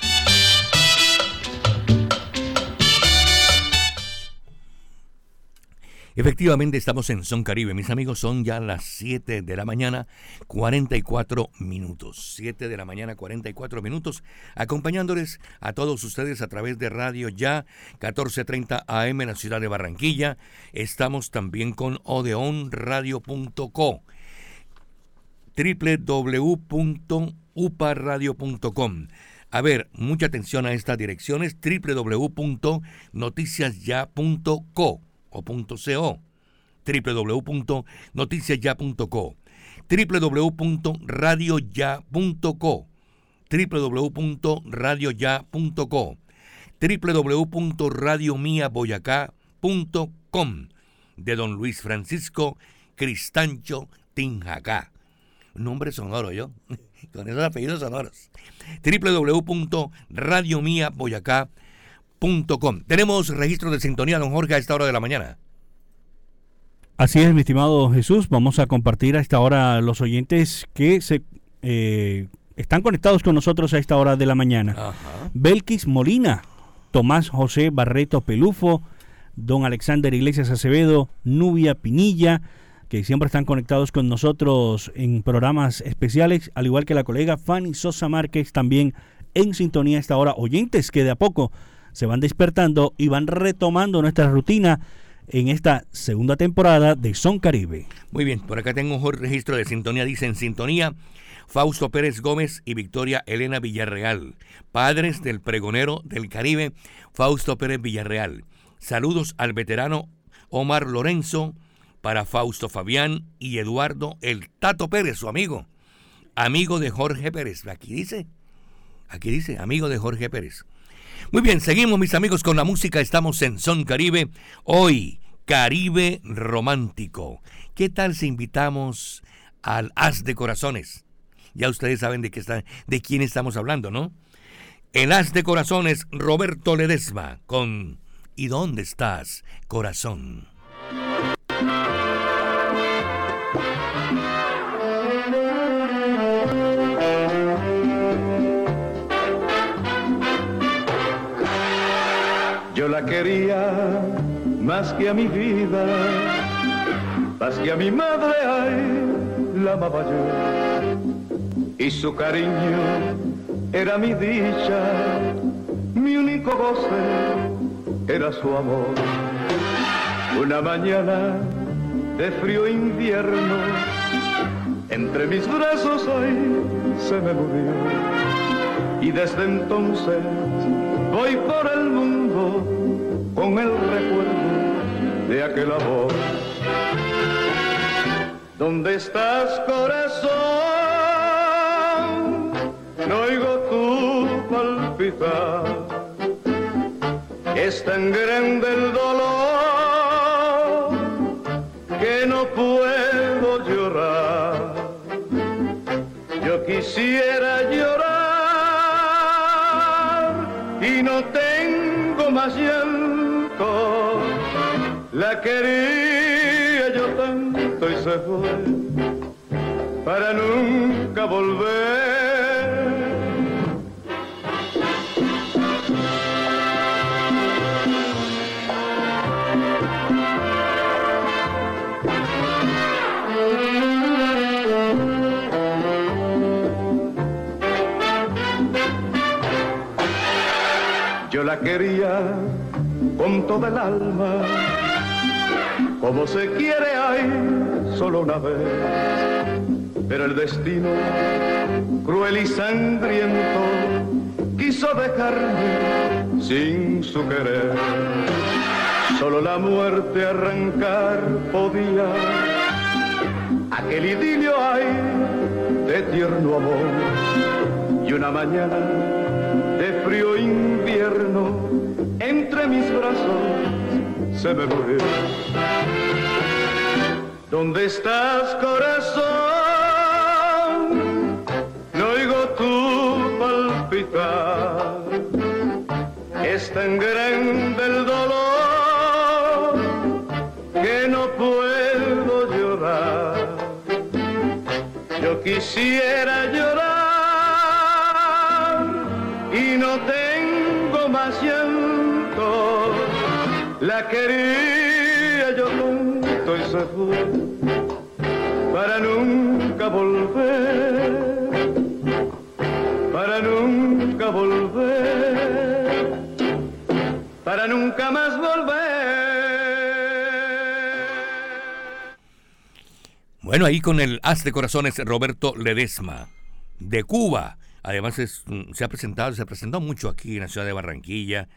Speaker 7: Efectivamente, estamos en Son Caribe. Mis amigos, son ya las 7 de la mañana, 44 minutos. 7 de la mañana, 44 minutos, acompañándoles a todos ustedes a través de Radio Ya, 1430 AM en la ciudad de Barranquilla. Estamos también con odeonradio.co, www.uparadio.com. A ver, mucha atención a estas direcciones, www.noticiasya.co o .co, www.noticiasya.co, www.radioya.co, www.radioya.co, www.radiomiaboyacá.com de don Luis Francisco Cristancho Tinjacá. Nombre sonoro yo, (laughs) con esos apellidos sonoros. www.radiomiaboyacá.com tenemos registro de sintonía, don Jorge, a esta hora de la mañana.
Speaker 8: Así es, mi estimado Jesús. Vamos a compartir a esta hora los oyentes que se eh, están conectados con nosotros a esta hora de la mañana. Belkis Molina, Tomás José Barreto Pelufo, don Alexander Iglesias Acevedo, Nubia Pinilla, que siempre están conectados con nosotros en programas especiales, al igual que la colega Fanny Sosa Márquez, también en sintonía a esta hora. Oyentes que de a poco se van despertando y van retomando nuestra rutina en esta segunda temporada de Son Caribe.
Speaker 7: Muy bien, por acá tengo un registro de sintonía, dice en sintonía Fausto Pérez Gómez y Victoria Elena Villarreal, padres del pregonero del Caribe, Fausto Pérez Villarreal. Saludos al veterano Omar Lorenzo, para Fausto Fabián y Eduardo El Tato Pérez, su amigo, amigo de Jorge Pérez. Aquí dice, aquí dice, amigo de Jorge Pérez. Muy bien, seguimos mis amigos con la música. Estamos en Son Caribe. Hoy, Caribe Romántico. ¿Qué tal si invitamos al As de Corazones? Ya ustedes saben de, qué está, de quién estamos hablando, ¿no? El As de Corazones, Roberto Ledesma, con ¿Y dónde estás, corazón?
Speaker 19: La quería más que a mi vida, más que a mi madre, ay, la amaba yo. Y su cariño era mi dicha, mi único goce era su amor. Una mañana de frío invierno, entre mis brazos hoy se me murió. Y desde entonces voy por el mundo con el recuerdo de aquel amor. ¿Dónde estás, corazón? no oigo tu palpitar. Es tan grande el dolor que no puedo llorar. Yo quisiera llorar y no tengo más llanto. La quería yo tanto y se fue para nunca volver. Yo la quería con toda el alma, como se quiere hay solo una vez, pero el destino cruel y sangriento quiso dejarme sin su querer. Solo la muerte arrancar podía. Aquel idilio hay de tierno amor y una mañana de frío invierno mis se me murió. ¿Dónde estás, corazón? No oigo tu palpitar. Es tan grande el dolor que no puedo llorar. Yo quisiera llorar y no tengo La quería yo tanto y se para nunca volver, para nunca volver, para nunca más volver.
Speaker 7: Bueno, ahí con el as de corazones Roberto Ledesma, de Cuba. Además mm, se ha presentado, se presentó mucho aquí en la ciudad de Barranquilla.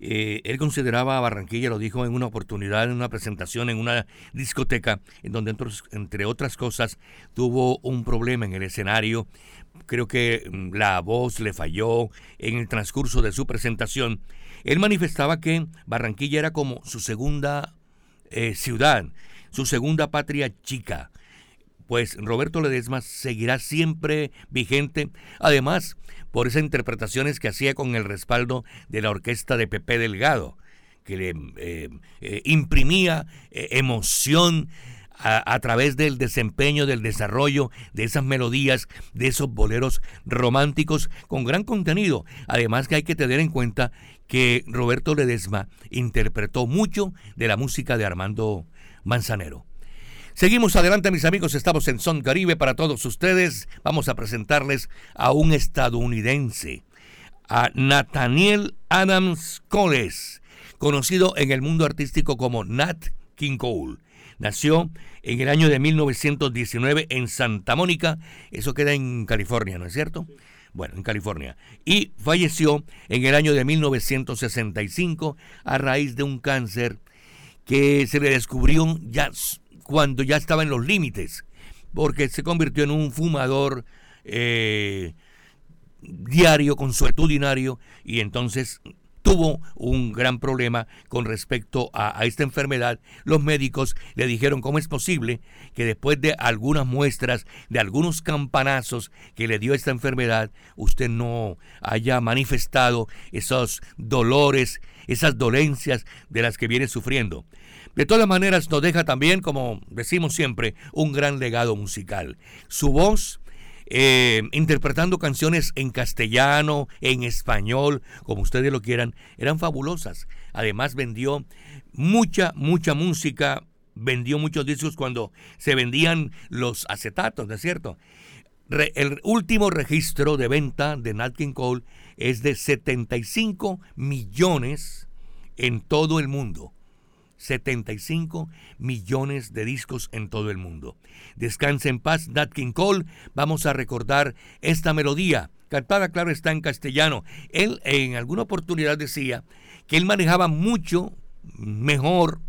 Speaker 7: Eh, él consideraba a Barranquilla, lo dijo en una oportunidad, en una presentación en una discoteca, en donde entre, otras cosas tuvo un problema en el escenario. Creo que mm, la voz le falló en el transcurso de su presentación. Él manifestaba que Barranquilla era como su segunda eh, ciudad, su segunda patria chica pues Roberto Ledesma seguirá siempre vigente, además por esas interpretaciones que hacía con el respaldo de la orquesta de Pepe Delgado, que le eh, eh, imprimía eh, emoción a, a, través del desempeño, del desarrollo de esas melodías, de esos boleros románticos con gran contenido. Además que hay que tener en cuenta que Roberto Ledesma interpretó mucho de la música de Armando Manzanero. Seguimos adelante, mis amigos. Estamos en Son Caribe para todos ustedes. Vamos a presentarles a un estadounidense, a Nathaniel Adams Coles, conocido en el mundo artístico como Nat King Cole. Nació en el año de 1919 en Santa Mónica, eso queda en California, ¿no es cierto? Bueno, en California. Y falleció en el año de 1965 a raíz de un cáncer que se le descubrió ya cuando ya estaba en los límites, porque se convirtió en un fumador eh, diario, consuetudinario, y entonces tuvo un gran problema con respecto a, a, esta enfermedad. Los médicos le dijeron cómo es posible que después de algunas muestras, de algunos campanazos que le dio esta enfermedad, usted no haya manifestado esos dolores, esas dolencias de las que viene sufriendo. De todas maneras, nos deja también, como decimos siempre, un gran legado musical. Su voz, eh, interpretando canciones en castellano, en español, como ustedes lo quieran, eran fabulosas. Además, vendió mucha, mucha música, vendió muchos discos cuando se vendían los acetatos, ¿no es cierto? Re, el último registro de venta de Nat King Cole es de 75 millones en todo el mundo. 75 millones de discos en todo el mundo. Descanse en paz, Nat King Cole. Vamos a recordar esta melodía, cantada, claro, está en castellano. Él en alguna oportunidad decía que él manejaba mucho mejor,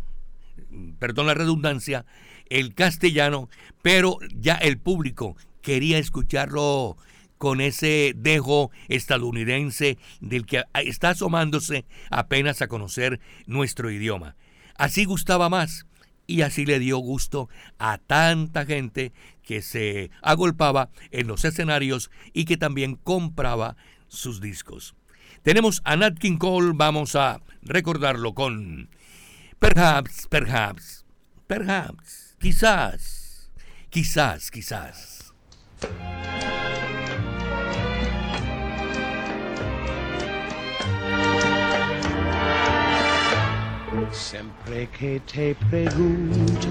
Speaker 7: perdón la redundancia, el castellano, pero ya el público quería escucharlo con ese dejo estadounidense del que está asomándose apenas a conocer nuestro idioma. Así gustaba más y así le dio gusto a tanta gente que se agolpaba en los escenarios y que también compraba sus discos. Tenemos a Nat King Cole, vamos a recordarlo con Perhaps, Perhaps, Perhaps, quizás, quizás, quizás.
Speaker 20: Siempre que te pregunto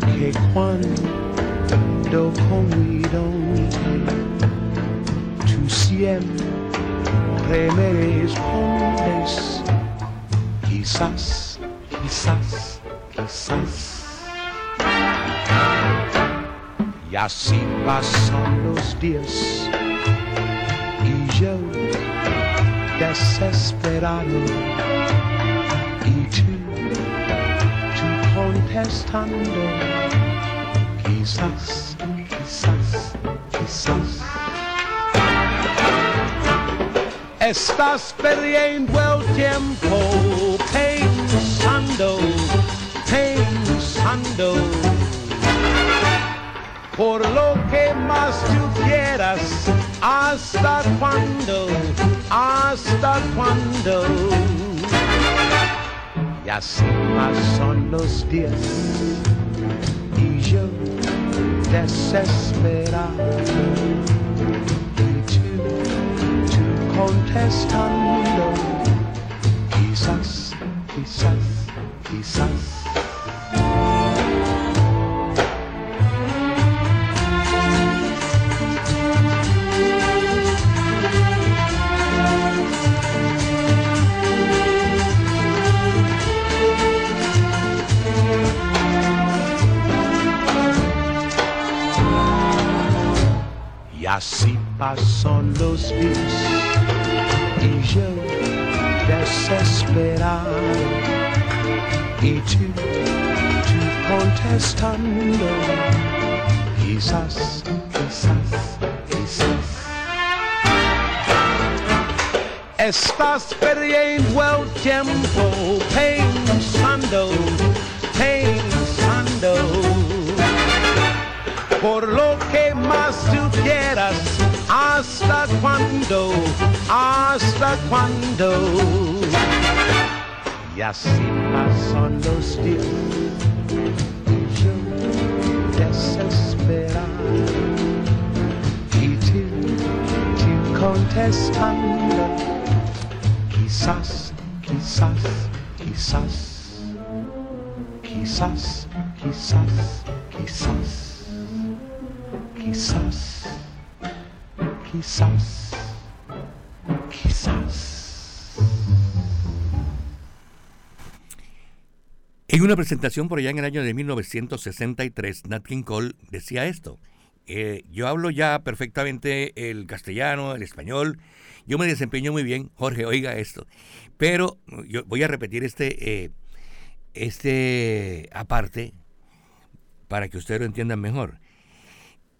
Speaker 20: que cuando con tú siempre me respondes quizás, quizás, quizás. Y así pasan los días y yo desesperado contestando quizás, quizás, quizás. Estás perdiendo el tiempo pensando, pensando por lo que más tú quieras. ¿Hasta cuándo? ¿Hasta cuándo? Y así pasan los días y yo desesperado y tú, tú contestando. Quizás, quizás, quizás. Pasan los días y yo desesperado y tú, tú contestando quizás, quizás, quizás Estás perdiendo el tiempo pensando, pensando por lo que más tú quieras hasta cuándo, hasta cuándo. Y así pasan los días yo desesperado y tú, tú contestando quizás, quizás, quizás, quizás, quizás, quizás, quizás quizás, quizás.
Speaker 7: En una presentación por allá en el año de 1963, Nat King Cole decía esto. Eh, yo hablo ya perfectamente el castellano, el español. Yo me desempeño muy bien, Jorge, oiga esto. Pero yo voy a repetir este, eh, este aparte para que ustedes lo entiendan mejor.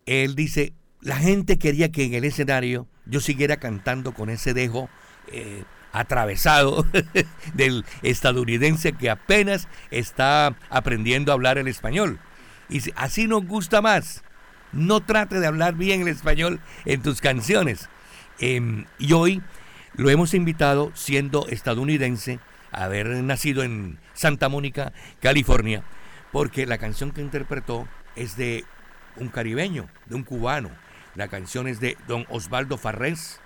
Speaker 7: Él dice, la gente quería que en el escenario yo siguiera cantando con ese dejo eh, atravesado (laughs) del estadounidense que apenas está aprendiendo a hablar el español. Y así nos gusta más. No trate de hablar bien el español en tus canciones. Em, y hoy lo hemos invitado, siendo estadounidense, a haber nacido en Santa Mónica, California, porque la canción que interpretó es de un caribeño, de un cubano, la canción es de don Osvaldo Farrés.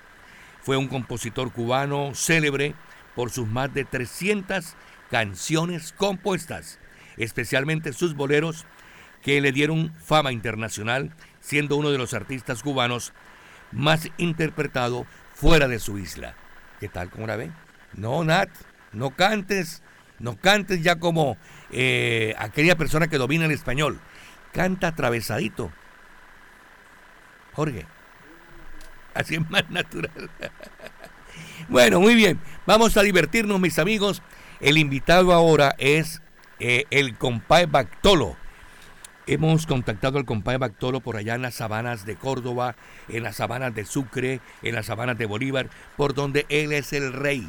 Speaker 7: Fue un compositor cubano célebre por sus más de 300 canciones compuestas, especialmente sus boleros que le dieron fama internacional, siendo uno de los artistas cubanos más interpretado fuera de su isla. ¿Qué tal, como la ven? No, Nat, no cantes, no cantes ya como eh, aquella persona que domina el español. Canta atravesadito, Jorge. Así es más natural. bueno, muy bien. Vamos a divertirnos, mis amigos. El invitado ahora es eh, el compadre Bactolo. Hemos contactado al compadre Bactolo por allá en las sabanas de Córdoba, en las sabanas de Sucre, en las sabanas de Bolívar, por donde él es el rey.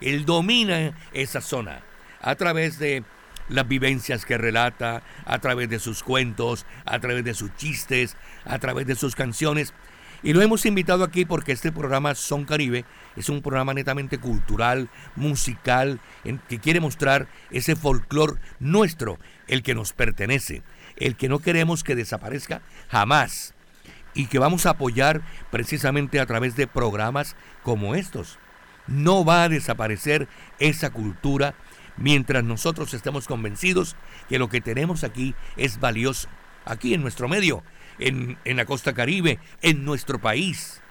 Speaker 7: Él domina esa zona a través de las vivencias que relata, a través de sus cuentos, a través de sus chistes, a través de sus canciones. Y lo hemos invitado aquí porque este programa Son Caribe es un programa netamente cultural, musical, en que quiere mostrar ese folclor nuestro, el que nos pertenece, el que no queremos que desaparezca jamás y que vamos a apoyar precisamente a través de programas como estos. No va a desaparecer esa cultura mientras nosotros estemos convencidos que lo que tenemos aquí es valioso, aquí en nuestro medio, en, en la costa caribe, en nuestro país.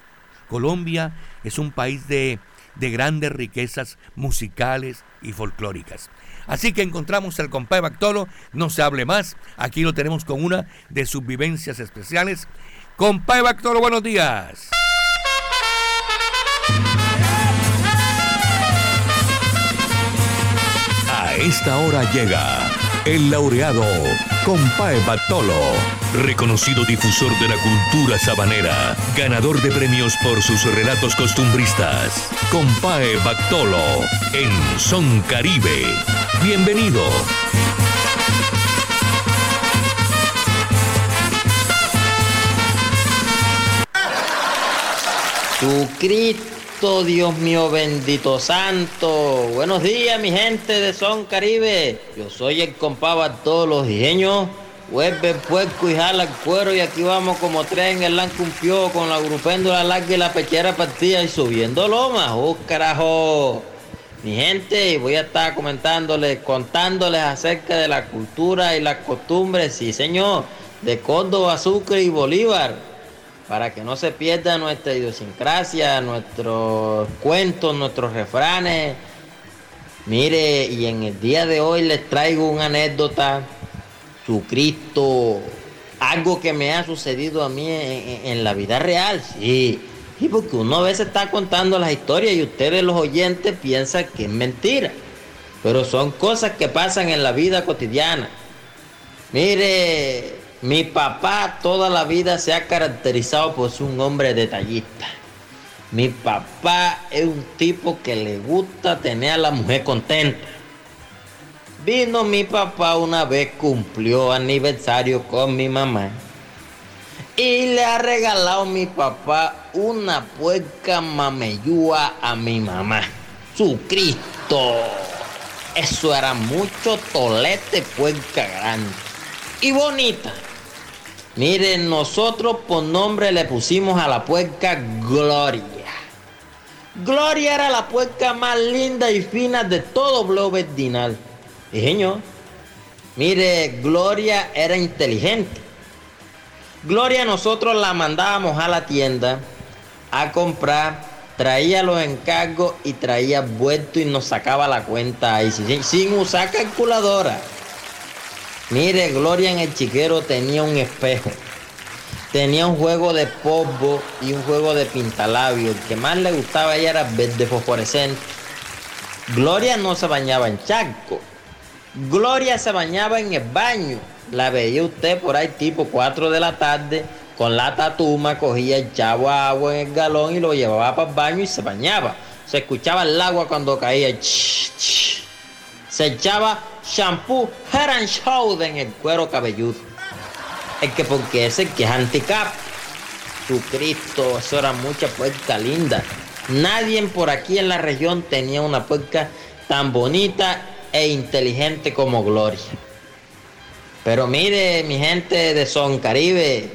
Speaker 7: Colombia es un país de, de grandes riquezas musicales y folclóricas. Así que encontramos al compadre Bactolo, no se hable más, aquí lo tenemos con una de sus vivencias especiales. Compadre Bactolo, buenos días.
Speaker 10: Esta hora llega el laureado Compae Batolo, reconocido difusor de la cultura sabanera, ganador de premios por sus relatos costumbristas. Compae Batolo en Son Caribe. Bienvenido.
Speaker 21: Tu Dios mío bendito santo. Buenos días, mi gente de Son Caribe. Yo soy el compa todos los diseños. Vuelve el puerco y jala el cuero y aquí vamos como tres en el lancumpió con la grupéndula larga y la pechera partida y subiendo lomas. ¡Oh, carajo! Mi gente, voy a estar comentándoles, contándoles acerca de la cultura y las costumbres, sí señor, de Córdoba, Sucre y Bolívar para que no se pierda nuestra idiosincrasia, nuestros cuentos, nuestros refranes. Mire, y en el día de hoy les traigo una anécdota, su Cristo, algo que me ha sucedido a mí en, la vida real, sí. Y porque uno a veces está contando las historias y ustedes los oyentes piensan que es mentira. Pero son cosas que pasan en la vida cotidiana. Mire, mi papá toda la vida se ha caracterizado por ser un hombre detallista. Mi papá es un tipo que le gusta tener a la mujer contenta. Vino mi papá una vez, cumplió aniversario con mi mamá. Y le ha regalado mi papá una puerca mameyúa a mi mamá. ¡Su Cristo! Eso era mucho tolete puerca grande. Y bonita. Miren, nosotros por nombre le pusimos a la puerca Gloria. Gloria era la puerca más linda y fina de todo Blow Verdinal. Y mire, Gloria era inteligente. Gloria nosotros la mandábamos a la tienda a comprar, traía los encargos y traía vuelto y nos sacaba la cuenta ahí sin, sin usar calculadora. Mire, Gloria en el chiquero tenía un espejo. Tenía un juego de polvo y un juego de pintalabio. El que más le gustaba a ella era verde fosforescente. Gloria no se bañaba en charco. Gloria se bañaba en el baño. La veía usted por ahí tipo 4 de la tarde con la tatuma, cogía el chavo agua en el galón y lo llevaba para el baño y se bañaba. Se escuchaba el agua cuando caía. Se echaba shampoo Head and Shoulder en el cuero cabelludo. Es que porque ese que es handicap. Tu Cristo, eso era mucha puerca linda. Nadie por aquí en la región tenía una puerca tan bonita e inteligente como Gloria. Pero mire, mi gente de Son Caribe,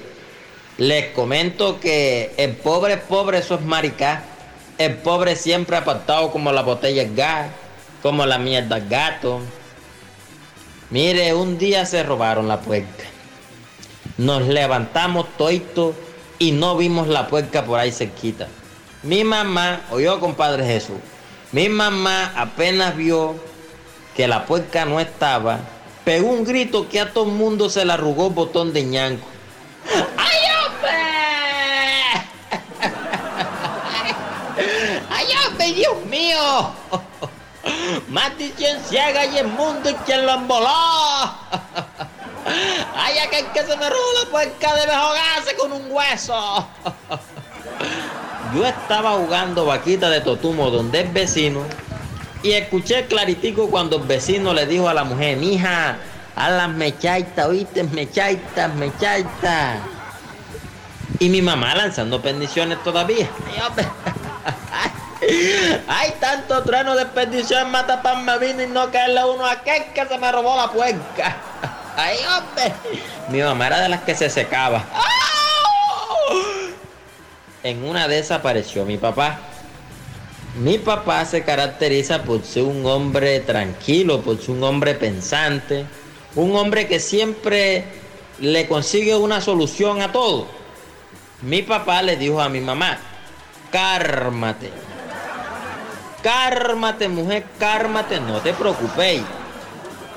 Speaker 21: les comento que el pobre pobre eso es maricá. El pobre siempre apartado como la botella gas, como la mierda gato. Mire, un día se robaron la puerca. Nos levantamos toito y no vimos la puerca por ahí cerquita. Mi mamá, oyó compadre Jesús, mi mamá apenas vio que la puerca no estaba, pegó un grito que a todo el mundo se le arrugó el botón de ñanco. ¡Ay, hombre! (laughs) ¡Ay, hombre, Dios mío! (laughs) Maldición se haga y el mundo y quien lo emboló. ¡Ay, aquel que se me robó la puerca debe ahogarse con un hueso. Yo estaba jugando vaquita de Totumo donde es vecino y escuché claritico cuando el vecino le dijo a la mujer, mija, a las mechaitas, oíste, mechaitas, mechaitas. Y mi mamá lanzando bendiciones todavía. (laughs) Hay tanto trueno de bendición, mata pan me vino y no caerle uno a aquel que se me robó la puerca. (laughs) Ay, hombre. Mi mamá era de las que se secaba. En una de esas apareció mi papá. Mi papá se caracteriza por ser un hombre tranquilo, por ser un hombre pensante, un hombre que siempre le consigue una solución a todo. Mi papá le dijo a mi mamá, cármate. Cármate, mujer, cármate, no te preocupéis.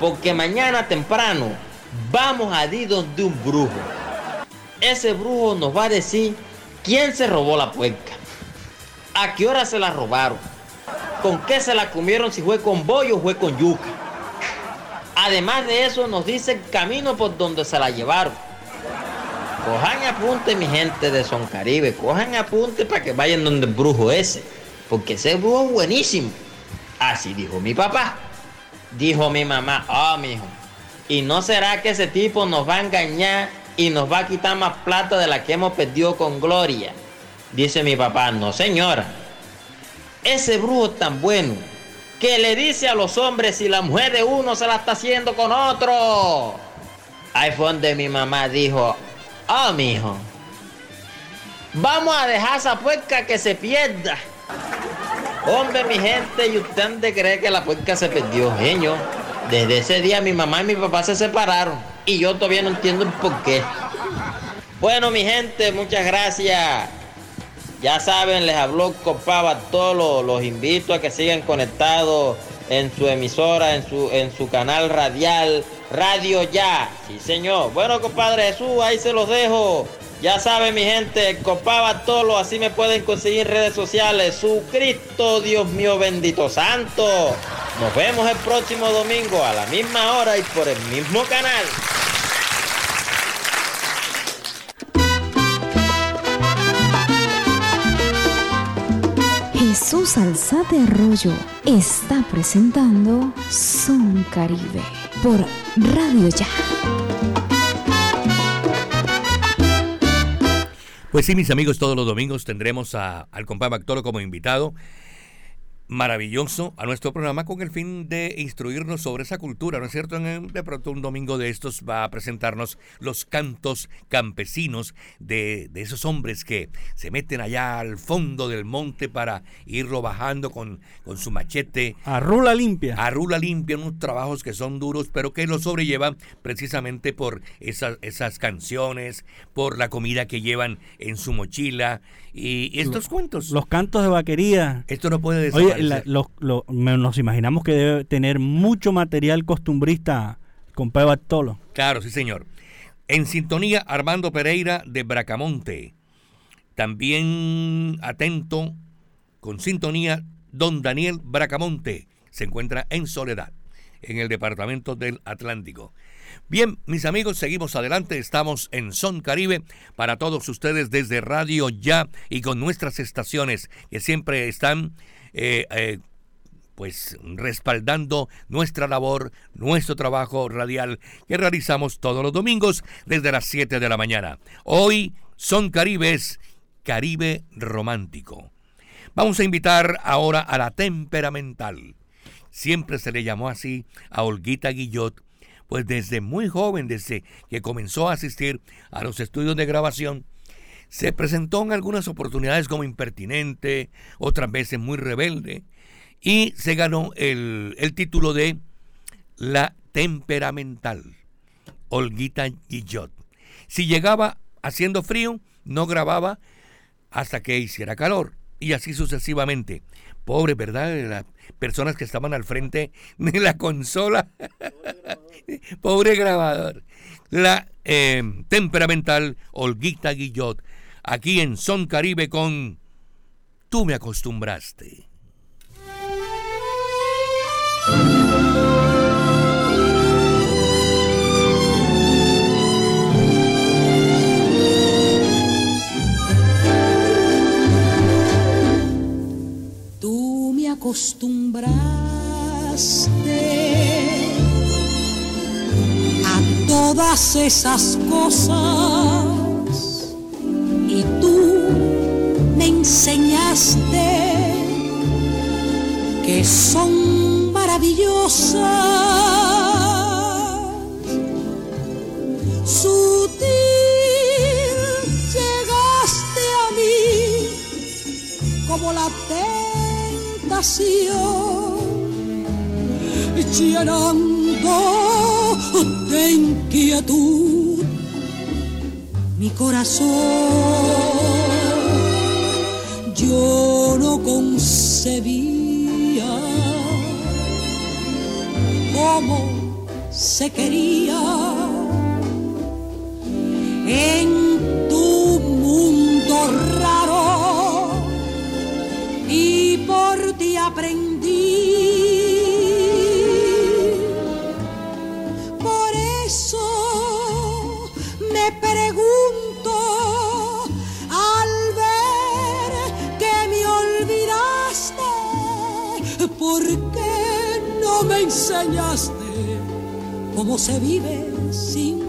Speaker 21: Porque mañana temprano vamos a ir donde un brujo. Ese brujo nos va a decir quién se robó la puerca. ¿A qué hora se la robaron? ¿Con qué se la comieron? Si fue con bollo o fue con yuca. Además de eso, nos dice el camino por donde se la llevaron. Cojan apunte, mi gente de Son Caribe. Cojan apunte para que vayan donde el brujo ese. Porque ese brujo es buenísimo. Así dijo mi papá. Dijo mi mamá, oh, mijo. ¿Y no será que ese tipo nos va a engañar y nos va a quitar más plata de la que hemos perdido con Gloria? Dice mi papá, no señora. Ese brujo es tan bueno que le dice a los hombres si la mujer de uno se la está haciendo con otro. Ahí fue donde mi mamá dijo, oh, mijo, vamos a dejar esa puerca que se pierda. Hombre, mi gente, ¿y usted dónde cree que la puerca se perdió, genio? Desde ese día mi mamá y mi papá se separaron y yo todavía no entiendo el por qué. Bueno, mi gente, muchas gracias. Ya saben, les habló Copaba todos los invito a que sigan conectados en su emisora, en su, en su canal radial, Radio Ya. Sí, señor. Bueno, compadre Jesús, ahí se los dejo. Ya saben, mi gente, Copaba Tolo, así me pueden conseguir redes sociales. Su Cristo, Dios mío, bendito santo. Nos vemos el próximo domingo a la misma hora y por el mismo canal.
Speaker 22: Jesús Alzate Arroyo está presentando Son Caribe por Radio Ya.
Speaker 7: Pues sí, mis amigos, todos los domingos tendremos a, al compadre Bactolo como invitado maravilloso a nuestro programa con el fin de instruirnos sobre esa cultura, ¿no es cierto? De pronto un domingo de estos va a presentarnos los cantos campesinos de, de esos hombres que se meten allá al fondo del monte para irlo bajando con, con su machete.
Speaker 8: A rula limpia.
Speaker 7: A rula limpia, unos trabajos que son duros, pero que lo sobrellevan precisamente por esas, esas canciones, por la comida que llevan en su mochila y estos cuentos.
Speaker 8: Los cantos de vaquería.
Speaker 7: Esto no puede desaparecer.
Speaker 8: Oye, nos imaginamos que debe tener mucho material costumbrista con Pedro Bartolo.
Speaker 7: Claro, sí, señor. En sintonía, Armando Pereira de Bracamonte. También atento, con sintonía, don Daniel Bracamonte. Se encuentra en Soledad, en el departamento del Atlántico. Bien, mis amigos, seguimos adelante. Estamos en Son Caribe para todos ustedes desde Radio Ya y con nuestras estaciones que siempre están eh, eh, pues respaldando nuestra labor, nuestro trabajo radial que realizamos todos los domingos desde las 7 de la mañana. Hoy Son Caribes, Caribe Romántico. Vamos a invitar ahora a la temperamental. Siempre se le llamó así a Olguita Guillot pues desde muy joven, desde que comenzó a asistir a los estudios de grabación, se presentó en algunas oportunidades como impertinente, otras veces muy rebelde, y se ganó el, título de La Temperamental, Olguita Guillot. Si llegaba haciendo frío, no grababa hasta que hiciera calor, y así sucesivamente. Pobre, ¿verdad? Las personas que estaban al frente de la consola. (laughs) Pobre grabador. La eh, temperamental Olguita Guillot, aquí en Son Caribe con Tú me acostumbraste.
Speaker 23: Tú me acostumbraste a todas esas cosas y tú me enseñaste que son maravillosas. Sutil llegaste a mí como la tentación, llenando de inquietud mi corazón. Yo no concebía cómo se quería en tu mundo raro y por ti aprendí. Enseñaste cómo se vive sin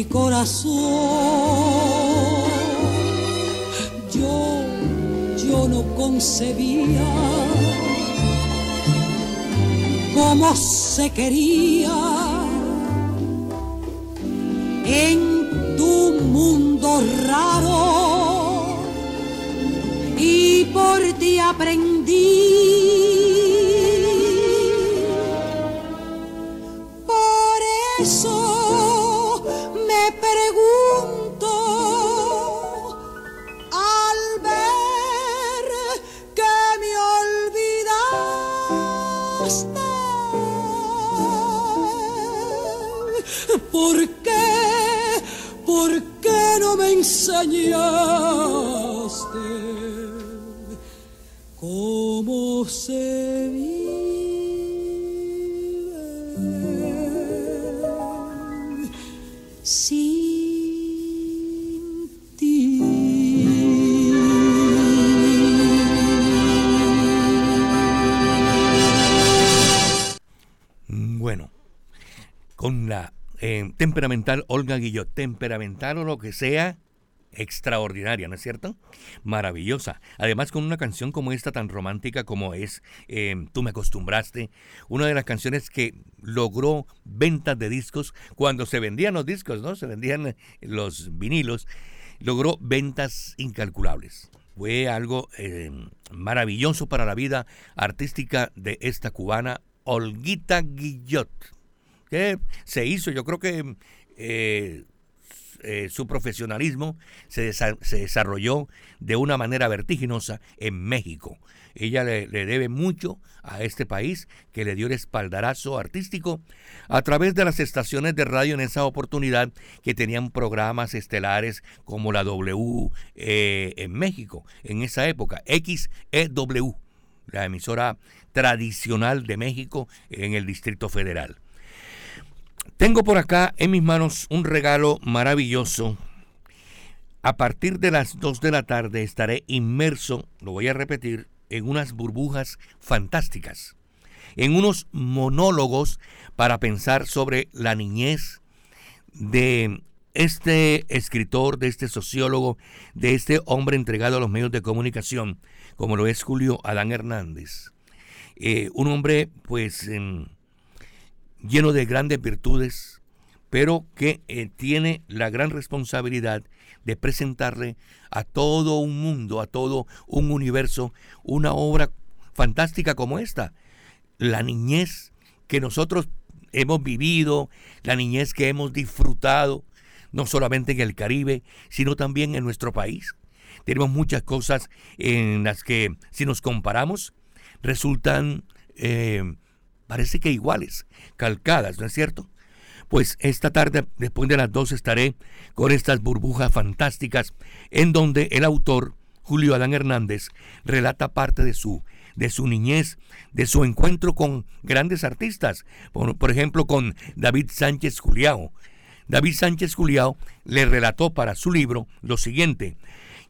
Speaker 23: mi corazón. Yo, yo no concebía cómo se quería en tu mundo raro y por ti aprendí. Cómo se vive
Speaker 7: Bueno, con la eh, temperamental Olga Guillot, temperamental o lo que sea, extraordinaria, ¿no es cierto? Maravillosa. Además con una canción como esta tan romántica como es eh, Tú me acostumbraste, una de las canciones que logró ventas de discos cuando se vendían los discos, ¿no? Se vendían eh, los vinilos, logró ventas incalculables. Fue algo eh, maravilloso para la vida artística de esta cubana, Olguita Guillot, que se hizo, yo creo que eh, eh, su profesionalismo se, se desarrolló de una manera vertiginosa en México. Ella le, le debe mucho a este país que le dio el espaldarazo artístico a través de las estaciones de radio en esa oportunidad que tenían programas estelares como la W eh, en México en esa época, XEW, la emisora tradicional de México en el Distrito Federal. Tengo por acá en mis manos un regalo maravilloso. A partir de las 2 de la tarde estaré inmerso, lo voy a repetir, en unas burbujas fantásticas, en unos monólogos para pensar sobre la niñez de este escritor, de este sociólogo, de este hombre entregado a los medios de comunicación, como lo es Julio Adán Hernández. Eh, un hombre, pues, em, lleno de grandes virtudes, pero que eh, tiene la gran responsabilidad de presentarle a todo un mundo, a todo un universo, una obra fantástica como esta. La niñez que nosotros hemos vivido, la niñez que hemos disfrutado no solamente en el Caribe, sino también en nuestro país. Tenemos muchas cosas en las que, si nos comparamos, resultan, eh, parece que iguales, calcadas, ¿no es cierto? Pues esta tarde, después de las dos, estaré con estas burbujas fantásticas en donde el autor, Julio Adán Hernández, relata parte de su, de su niñez, de su encuentro con grandes artistas, por, ejemplo con David Sánchez Juliao. David Sánchez Juliao le relató para su libro lo siguiente.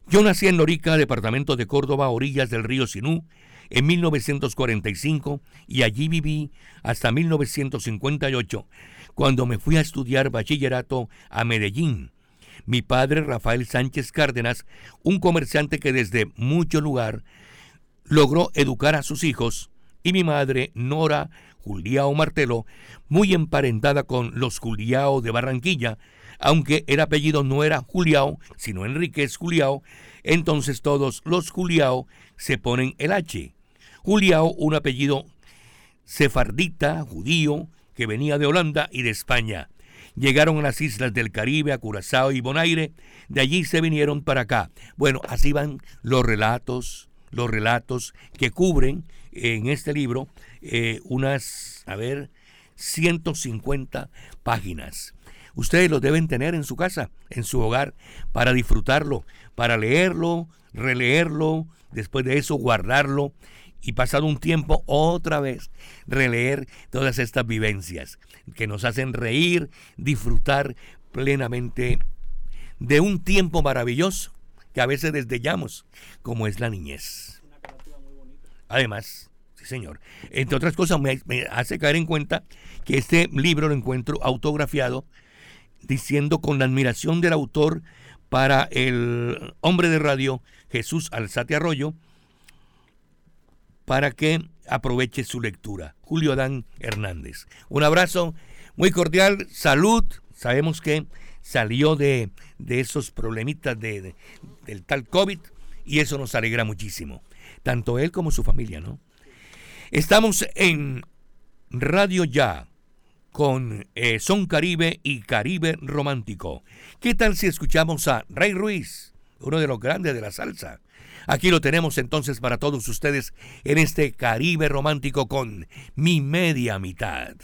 Speaker 7: Yo nací en Lorica, departamento de Córdoba, orillas del río Sinú, en 1945 y allí viví hasta 1958, cuando me fui a estudiar bachillerato a Medellín. Mi padre, Rafael Sánchez Cárdenas, un comerciante que desde mucho lugar logró educar a sus hijos, y mi madre, Nora Juliao Martelo, muy emparentada con los Juliao de Barranquilla, aunque el apellido no era Juliao, sino Enríquez Juliao, entonces todos los Juliao se ponen el H. Juliao, un apellido sefardita, judío, que venía de Holanda y de España. Llegaron a las islas del Caribe, a Curazao y Bonaire, de allí se vinieron para acá. Bueno, así van los relatos, los relatos que cubren en este libro eh, unas, a ver, 150 páginas. Ustedes lo deben tener en su casa, en su hogar, para disfrutarlo, para leerlo, releerlo, después de eso guardarlo y pasado un tiempo otra vez releer todas estas vivencias que nos hacen reír, disfrutar plenamente de un tiempo maravilloso que a veces desdeñamos, como es la niñez. Además, sí señor, entre otras cosas me, me hace caer en cuenta que este libro lo encuentro autografiado diciendo con la admiración del autor para el hombre de radio Jesús Alzate Arroyo, para que aproveche su lectura. Julio Adán Hernández. Un abrazo muy cordial, salud. Sabemos que salió de, de esos problemitas de, de- del tal COVID y eso nos alegra muchísimo. Tanto él como su familia, ¿no? Estamos en Radio Ya con eh, Son Caribe y Caribe Romántico. ¿Qué tal si escuchamos a Ray Ruiz, uno de los grandes de la salsa? Aquí lo tenemos entonces para todos ustedes en este Caribe Romántico con mi media mitad.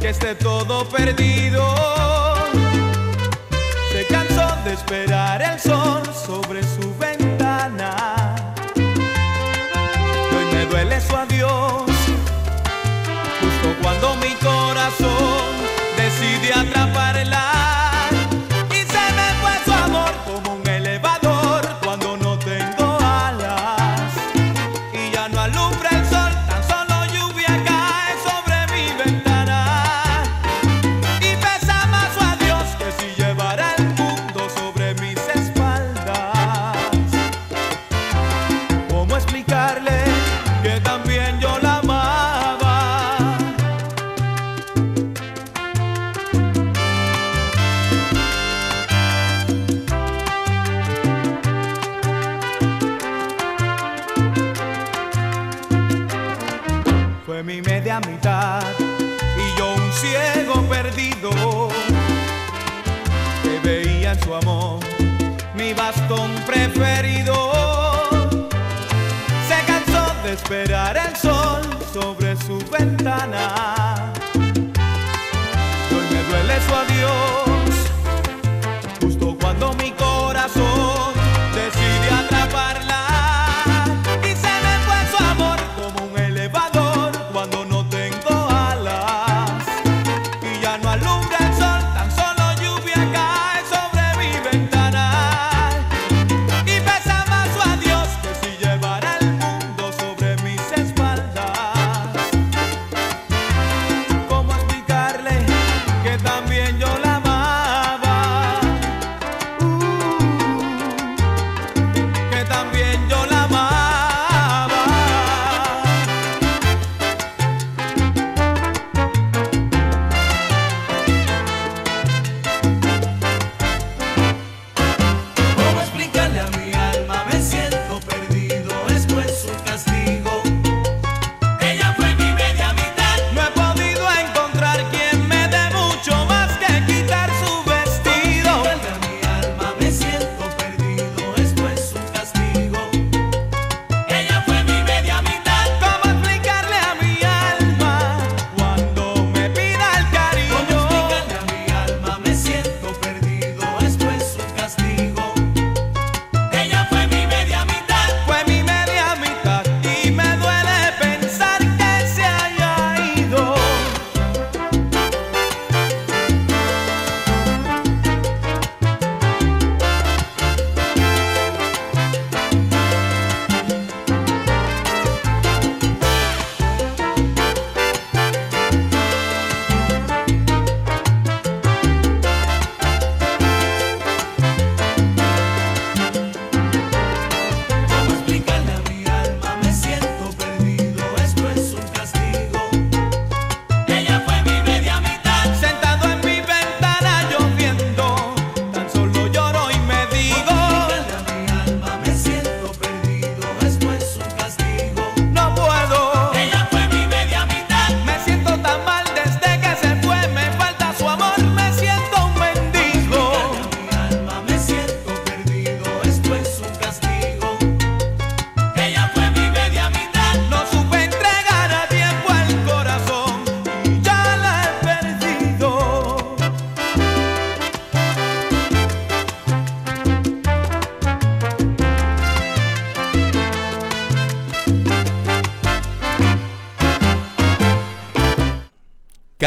Speaker 24: Que esté todo perdido. Esperar el sol sobre su su amor mi bastón preferido. Se cansó de esperar el sol sobre su ventana. Y hoy me duele su adiós, justo cuando mi corazón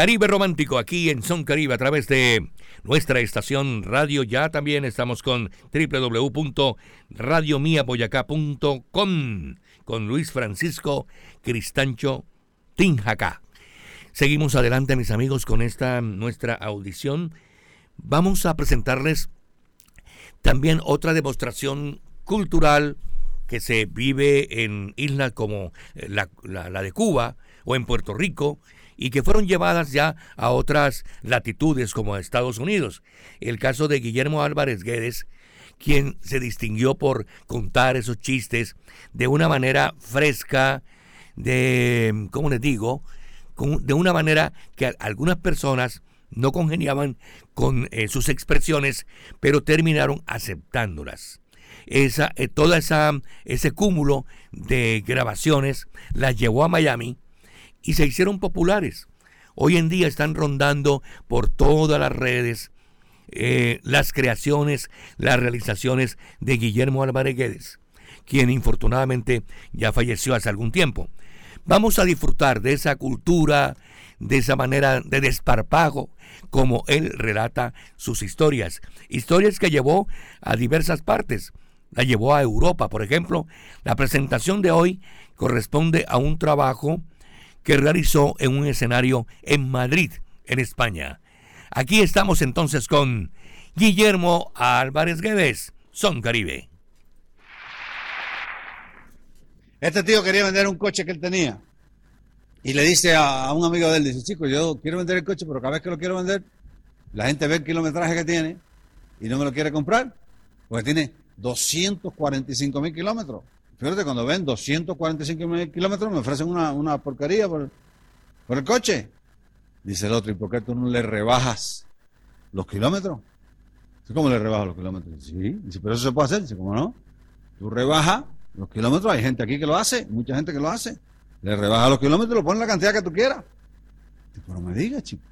Speaker 7: Caribe Romántico aquí en Son Caribe a través de nuestra estación Radio Ya. También estamos con www.radiomiaboyacá.com con Luis Francisco Cristancho Tinjacá. Seguimos adelante mis amigos con esta nuestra audición. Vamos a presentarles también otra demostración cultural que se vive en islas como la, la de Cuba o en Puerto Rico y que fueron llevadas ya a otras latitudes como a Estados Unidos. El caso de Guillermo Álvarez Guedes, quien se distinguió por contar esos chistes de una manera fresca, de, ¿cómo les digo? de una manera que algunas personas no congeniaban con eh, sus expresiones, pero terminaron aceptándolas. Esa, eh, toda esa, ese cúmulo de grabaciones las llevó a Miami y se hicieron populares. Hoy en día están rondando por todas las redes eh, las creaciones, las realizaciones de Guillermo Álvarez Guedes, quien infortunadamente ya falleció hace algún tiempo. Vamos a disfrutar de esa cultura, de esa manera de desparpajo, como él relata sus historias. Historias que llevó a diversas partes. La llevó a Europa, por ejemplo. La presentación de hoy corresponde a un trabajo que realizó en un escenario en Madrid, en España. Aquí estamos entonces con Guillermo Álvarez Guedes, Son Caribe.
Speaker 25: Este tío quería vender un coche que él tenía. Y le dice a, un amigo de él, chico, yo quiero vender el coche, pero cada vez que lo quiero vender, la gente ve el kilometraje que tiene y no me lo quiere comprar, porque tiene 245 mil kilómetros. Fíjate, cuando ven 245 kilómetros me ofrecen una, porquería por, el coche. Dice el otro, ¿y por qué tú no le rebajas los kilómetros? ¿Cómo le rebajas los kilómetros? Sí, dice, pero eso se puede hacer. Dice, ¿cómo no? Tú rebajas los kilómetros, hay gente aquí que lo hace, mucha gente que lo hace. Le rebajas los kilómetros, lo pones la cantidad que tú quieras. Dice, pero me digas, chico.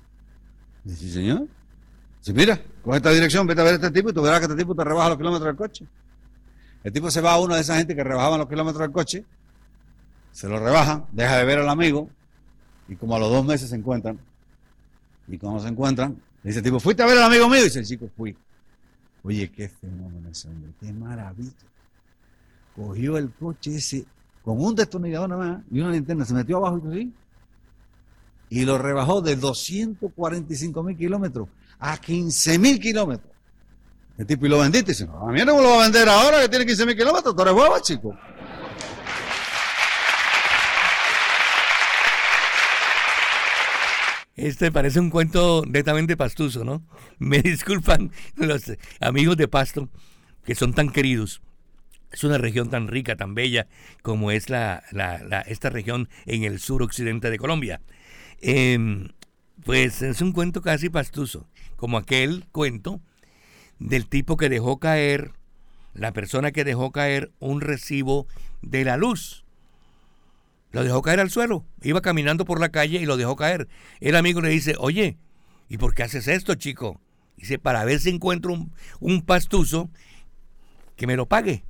Speaker 25: Dice, señor. Dice, mira, coge esta dirección, vete a ver a este tipo y tú verás que este tipo te rebaja los kilómetros del coche. El tipo se va a una de esas gente que rebajaban los kilómetros del coche, se lo rebajan, deja de ver al amigo y como a los dos meses se encuentran. Y cuando se encuentran, dice el tipo, ¿fuiste a ver al amigo mío? Y dice el chico, fui. Oye, qué fenómeno ese hombre, qué maravilla. Cogió el coche ese con un destornillador nada más y una linterna, se metió abajo y así, y lo rebajó de 245 mil kilómetros a 15 mil kilómetros. El tipo, y lo vendiste. Dice, a mí no me lo va a vender ahora que tiene 15 mil kilómetros. Tú eres huevo, chico.
Speaker 7: Este parece un cuento netamente pastuso, ¿no? Me (laughs) disculpan los amigos de Pasto, que son tan queridos. Es una región tan rica, tan bella, como es la, esta región en el sur occidente de Colombia. Em, pues es un cuento casi pastuso, como aquel cuento del tipo que dejó caer, la persona que dejó caer un recibo de la luz. Lo dejó caer al suelo. Iba caminando por la calle y lo dejó caer. El amigo le dice, oye, ¿y por qué haces esto, chico? Dice, para ver si encuentro un, un pastuso que me lo pague.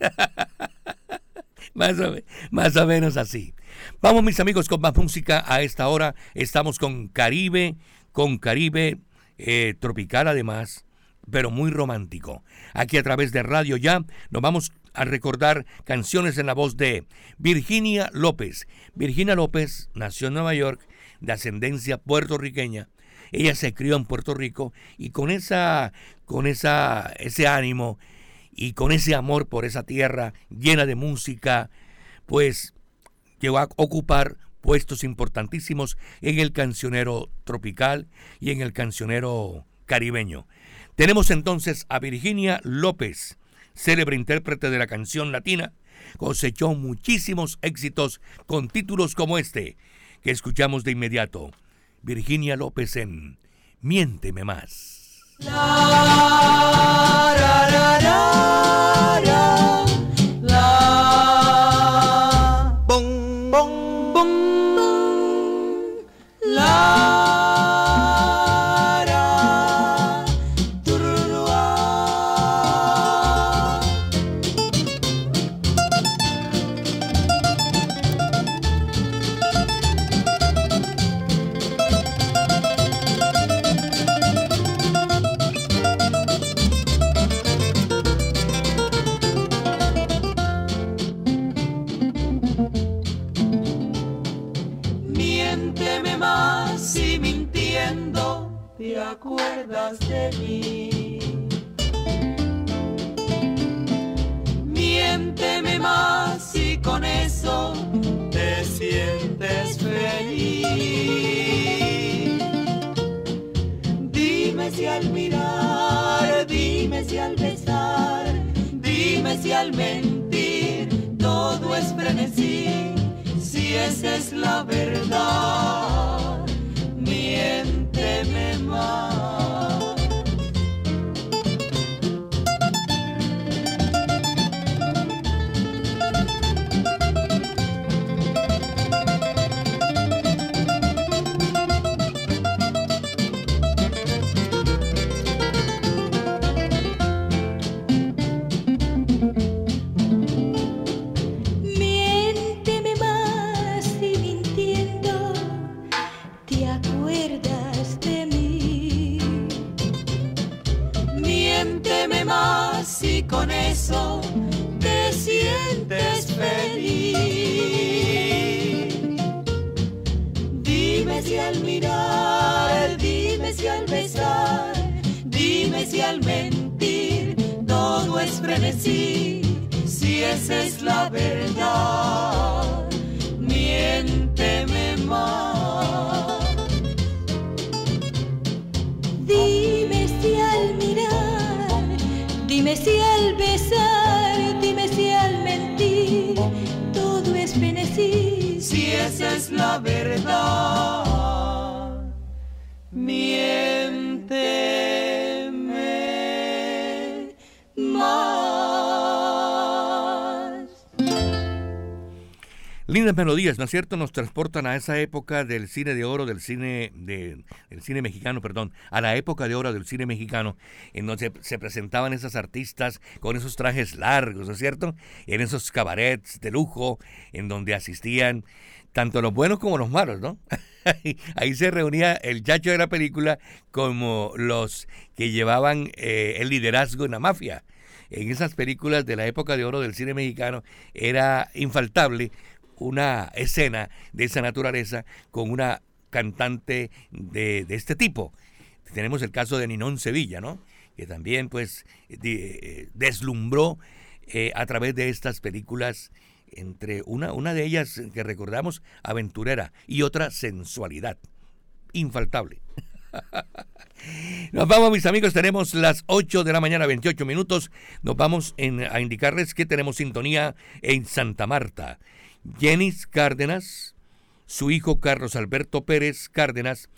Speaker 7: (laughs) más, o, más o menos así. Vamos mis amigos con más música a esta hora. Estamos con Caribe, con Caribe eh, tropical además, pero muy romántico. Aquí a través de Radio Ya nos vamos a recordar canciones en la voz de Virginia López. Virginia López nació en Nueva York de ascendencia puertorriqueña. Ella se crió en Puerto Rico y con esa con esa ese ánimo y con ese amor por esa tierra llena de música, pues llegó a ocupar puestos importantísimos en el cancionero tropical y en el cancionero caribeño. Tenemos entonces a Virginia López, célebre intérprete de la canción latina, cosechó muchísimos éxitos con títulos como este, que escuchamos de inmediato. Virginia López en
Speaker 26: Miénteme más. Miénteme
Speaker 7: melodías, ¿no es cierto? Nos transportan a esa época del cine de oro, del cine de, del cine mexicano, perdón, a la época de oro del cine mexicano, en donde se presentaban esas artistas con esos trajes largos, ¿no es cierto? En esos cabarets de lujo, en donde asistían tanto los buenos como los malos, ¿no? (laughs) Ahí se reunía el chacho de la película como los que llevaban eh, el liderazgo en la mafia. En esas películas de la época de oro del cine mexicano era infaltable una escena de esa naturaleza con una cantante de, de este tipo. Tenemos el caso de Ninón Sevilla, ¿no? Que también pues de- deslumbró eh, a través de estas películas entre una, una de ellas que recordamos, aventurera, y otra sensualidad. Infaltable. (laughs) Nos vamos, mis amigos, tenemos las 8 de la mañana, 28 minutos. Nos vamos a indicarles que tenemos sintonía en Santa Marta. Jenis Cárdenas, su hijo Carlos Alberto Pérez Cárdenas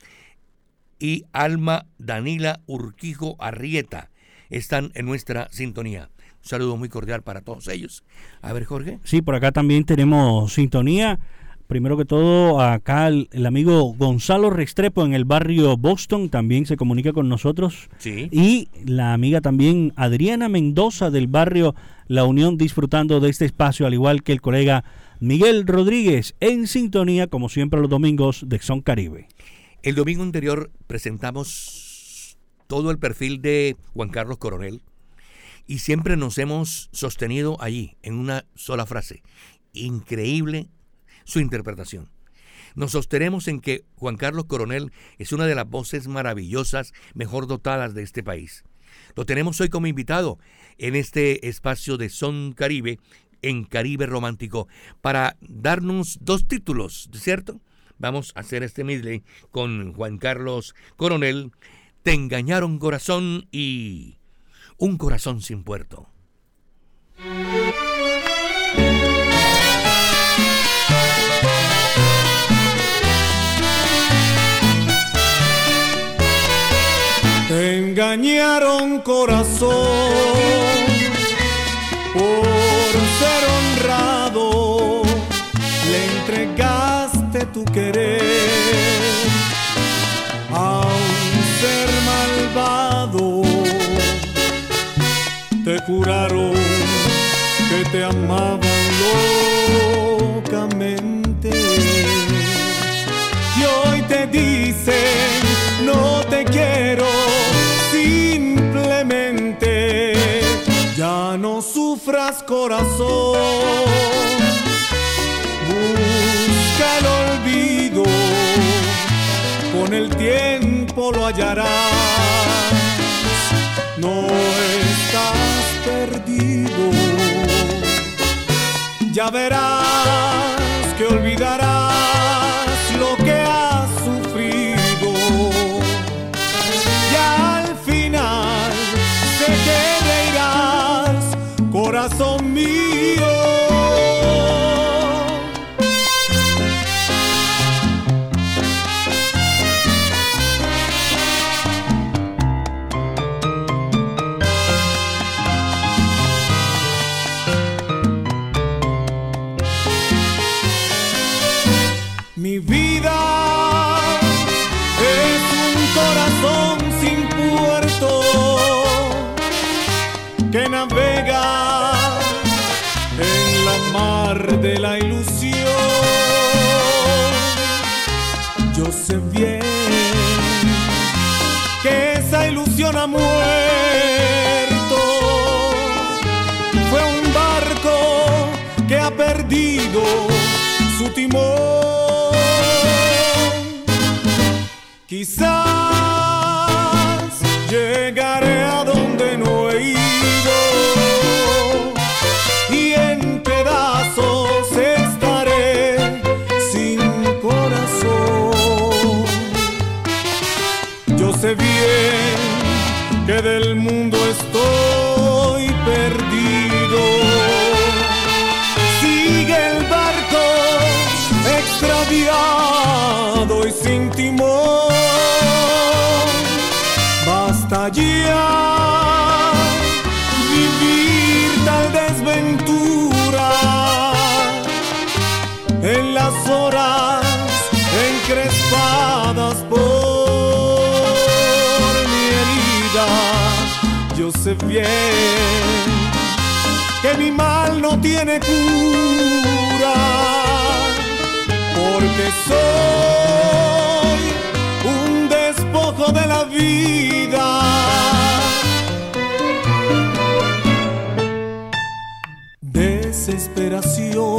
Speaker 7: y Alma Danila Urquijo Arrieta están en nuestra sintonía. Un saludo muy cordial para todos ellos. A ver, Jorge.
Speaker 8: Sí, por acá también tenemos sintonía. Primero que todo, acá el, el amigo Gonzalo Restrepo en el barrio Boston también se comunica con nosotros.
Speaker 7: Sí.
Speaker 8: Y la amiga también Adriana Mendoza del barrio La Unión disfrutando de este espacio, al igual que el colega Miguel Rodríguez en sintonía, como siempre los domingos de Son Caribe.
Speaker 7: El domingo anterior presentamos todo el perfil de Juan Carlos Coronel y siempre nos hemos sostenido allí en una sola frase. Increíble su interpretación. Nos sostenemos en que Juan Carlos Coronel es una de las voces maravillosas, mejor dotadas de este país. Lo tenemos hoy como invitado en este espacio de Son Caribe, en Caribe Romántico, para darnos dos títulos, ¿cierto? Vamos a hacer este medley con Juan Carlos Coronel, Te engañaron corazón y Un corazón sin puerto.
Speaker 12: Te engañaron corazón ser honrado, le entregaste tu querer. A un ser malvado. Te juraron que te amaban locamente. Y hoy te dicen no te quiero simplemente. Ya no sufras corazón busca el olvido con el tiempo lo hallarás. No estás perdido, ya verás Quizás llegaré a donde no he ido y en pedazos estaré sin corazón. Yo sé bien que del mundo sin timón. Basta ya vivir tal desventura en las horas encrespadas por mi herida. Yo sé bien que mi mal no tiene cura, porque soy un despojo de la vida. Desesperación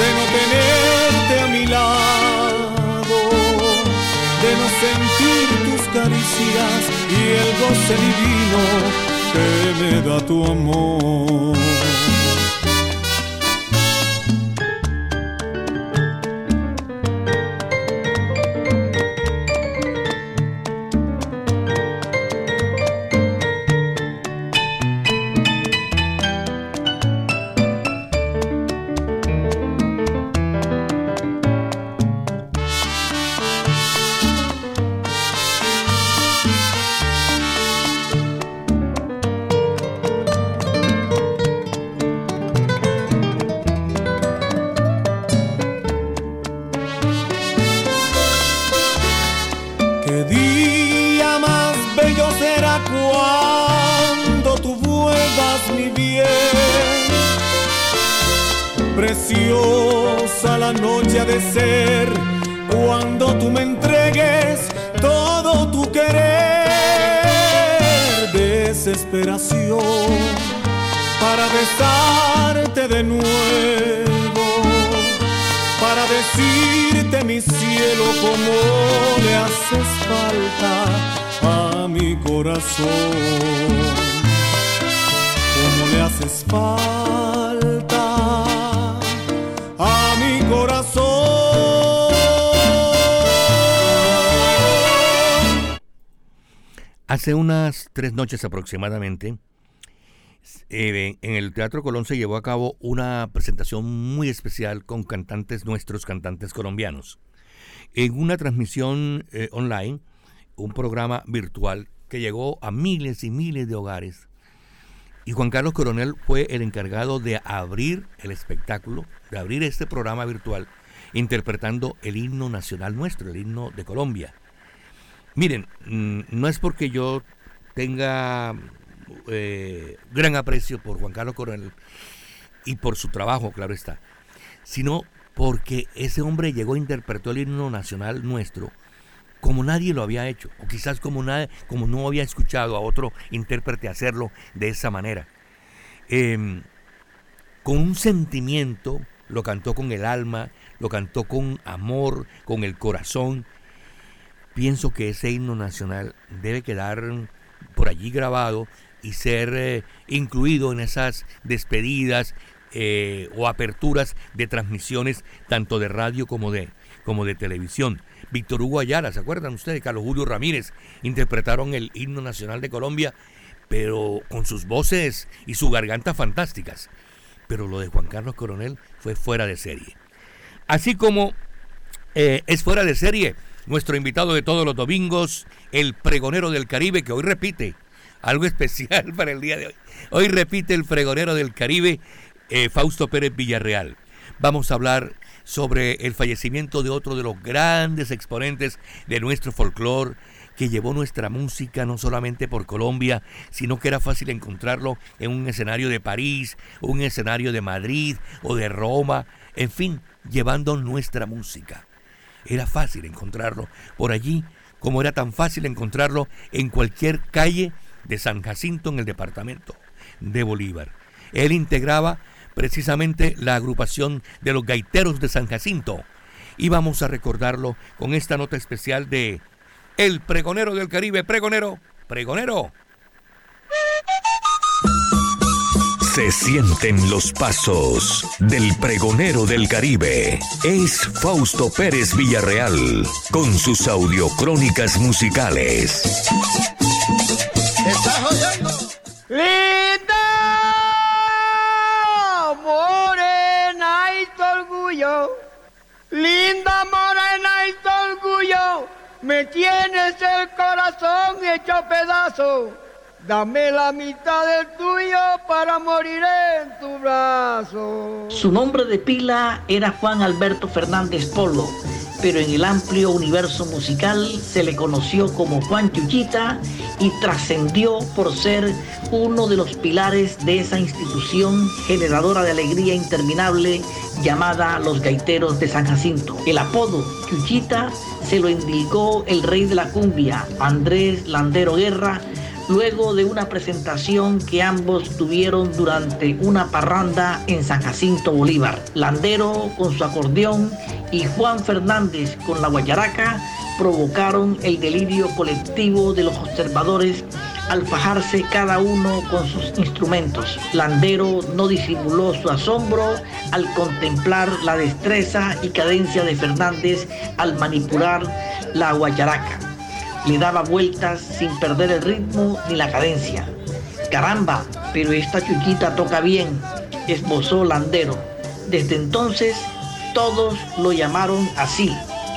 Speaker 12: de no tenerte a mi lado, de no sentir tus caricias y el goce divino que me da tu amor.
Speaker 7: Tres noches aproximadamente, eh, en el Teatro Colón se llevó a cabo una presentación muy especial con cantantes, nuestros cantantes colombianos. En una transmisión eh, online, un programa virtual que llegó a miles y miles de hogares. Y Juan Carlos Coronel fue el encargado de abrir el espectáculo, de abrir este programa virtual, interpretando el himno nacional nuestro, el himno de Colombia. Miren, mm, no es porque yo tenga eh, gran aprecio por Juan Carlos Coronel y por su trabajo, claro está, sino porque ese hombre llegó e interpretó el himno nacional nuestro como nadie lo había hecho, o quizás como, nadie, como no había escuchado a otro intérprete hacerlo de esa manera. Eh, con un sentimiento, lo cantó con el alma, lo cantó con amor, con el corazón. pienso que ese himno nacional debe quedar por allí grabado y ser eh, incluido en esas despedidas eh, o aperturas de transmisiones tanto de radio como de, como de televisión. Víctor Hugo Ayala, ¿se acuerdan ustedes? Carlos Julio Ramírez interpretaron el himno nacional de Colombia, pero con sus voces y su garganta fantásticas. Pero lo de Juan Carlos Coronel fue fuera de serie. Así como eh, es fuera de serie nuestro invitado de todos los domingos, el pregonero del Caribe, que hoy repite algo (laughs) especial para el día de hoy. Hoy repite el pregonero del Caribe, eh, Fausto Pérez Villarreal. Vamos a hablar sobre el fallecimiento de otro de los grandes exponentes de nuestro folclore, que llevó nuestra música no solamente por Colombia, sino que era fácil encontrarlo en un escenario de París, un escenario de Madrid o de Roma, en fin, llevando nuestra música. Era fácil encontrarlo por allí, como era tan fácil encontrarlo en cualquier calle de San Jacinto en el departamento de Bolívar. Él integraba precisamente la agrupación de los gaiteros de San Jacinto. Y vamos a recordarlo con esta nota especial de El pregonero del Caribe, pregonero, pregonero.
Speaker 10: Se sienten los pasos del pregonero del Caribe. Es Fausto Pérez Villarreal con sus audiocrónicas musicales.
Speaker 27: ¿Estás oyendo? ¡Linda! Morena y tu orgullo. Linda morena y tu orgullo. Me tienes el corazón hecho pedazo. Dame la mitad del tuyo para morir en tu brazo.
Speaker 18: Su nombre de pila era Juan Alberto Fernández Polo, pero en el amplio universo musical se le conoció como Juan Chuchita y trascendió por ser uno de los pilares de esa institución generadora de alegría interminable llamada Los Gaiteros de San Jacinto. El apodo Chuchita se lo indicó el rey de la cumbia, Andrés Landero Guerra, luego de una presentación que ambos tuvieron durante una parranda en San Jacinto Bolívar. Landero con su acordeón y Juan Fernández con la guayaraca provocaron el delirio colectivo de los observadores al fajarse cada uno con sus instrumentos. Landero no disimuló su asombro al contemplar la destreza y cadencia de Fernández al manipular la guayaraca le daba vueltas sin perder el ritmo ni la cadencia. Caramba, pero esta chuchita toca bien, esbozó Landero. Desde entonces todos lo llamaron así,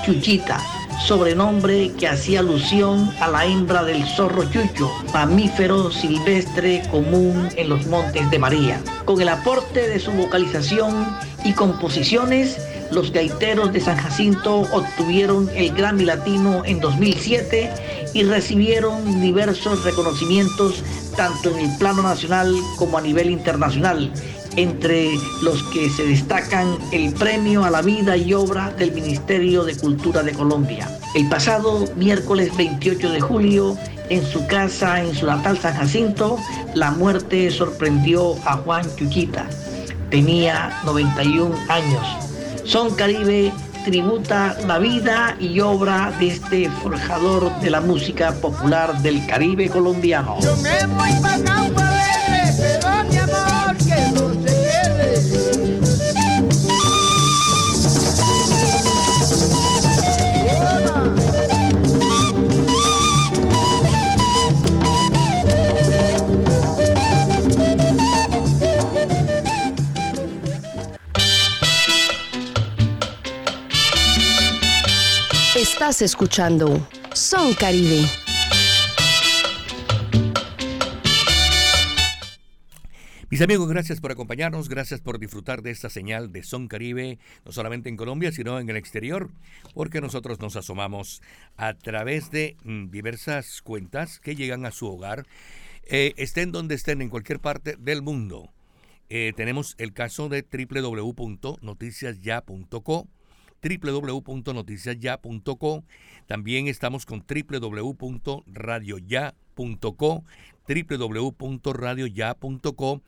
Speaker 18: Chuchita, sobrenombre que hacía alusión a la hembra del zorro chucho, mamífero silvestre común en los montes de María. Con el aporte de su vocalización y composiciones, los gaiteros de San Jacinto obtuvieron el Grammy Latino en 2007 y recibieron diversos reconocimientos tanto en el plano nacional como a nivel internacional, entre los que se destacan el Premio a la Vida y Obra del Ministerio de Cultura de Colombia. El pasado miércoles 28 de julio, en su casa en su natal San Jacinto, la muerte sorprendió a Juan Chuchita. Tenía 91 años. Son Caribe tributa la vida y obra de este forjador de la música popular del Caribe colombiano.
Speaker 14: Estás escuchando Son Caribe.
Speaker 7: Mis amigos, gracias por acompañarnos, gracias por disfrutar de esta señal de Son Caribe, no solamente en Colombia, sino en el exterior, porque nosotros nos asomamos a través de mm, diversas cuentas que llegan a su hogar, eh, estén donde estén, en cualquier parte del mundo. Eh, tenemos el caso de www.noticiasya.co www.noticiasya.co. También estamos con www.radioya.co, www.radioya.co,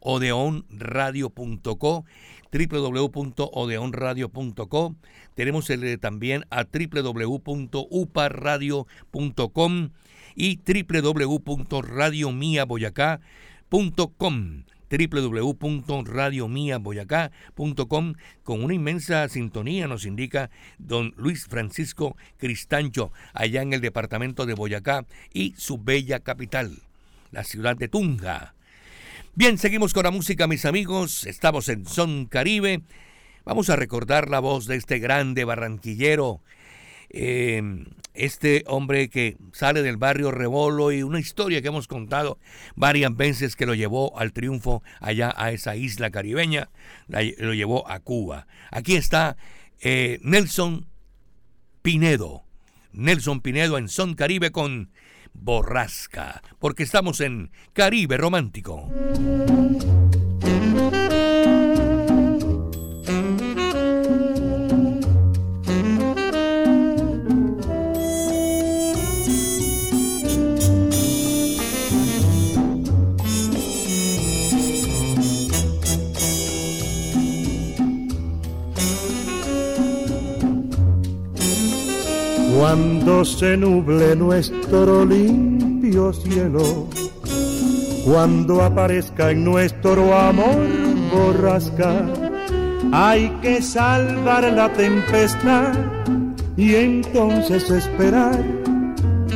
Speaker 7: odeonradio.co www.odeonradio.co tenemos eh, también a www.uparradio.com y www.radiomiaboyacá.com www.radiomiaboyacá.com con una inmensa sintonía nos indica don Luis Francisco Cristancho allá en el departamento de Boyacá y su bella capital, la ciudad de Tunja. Bien, seguimos con la música, mis amigos. Estamos en Son Caribe. Vamos a recordar la voz de este grande barranquillero, eh, este hombre que sale del barrio Rebolo y una historia que hemos contado varias veces que lo llevó al triunfo allá a esa isla caribeña, lo llevó a Cuba. Aquí está eh, Nelson Pinedo. Nelson Pinedo en Son Caribe con Borrasca, porque estamos en Caribe Romántico.
Speaker 28: Se nuble nuestro limpio cielo, cuando aparezca en nuestro amor borrasca, hay que salvar la tempestad y entonces esperar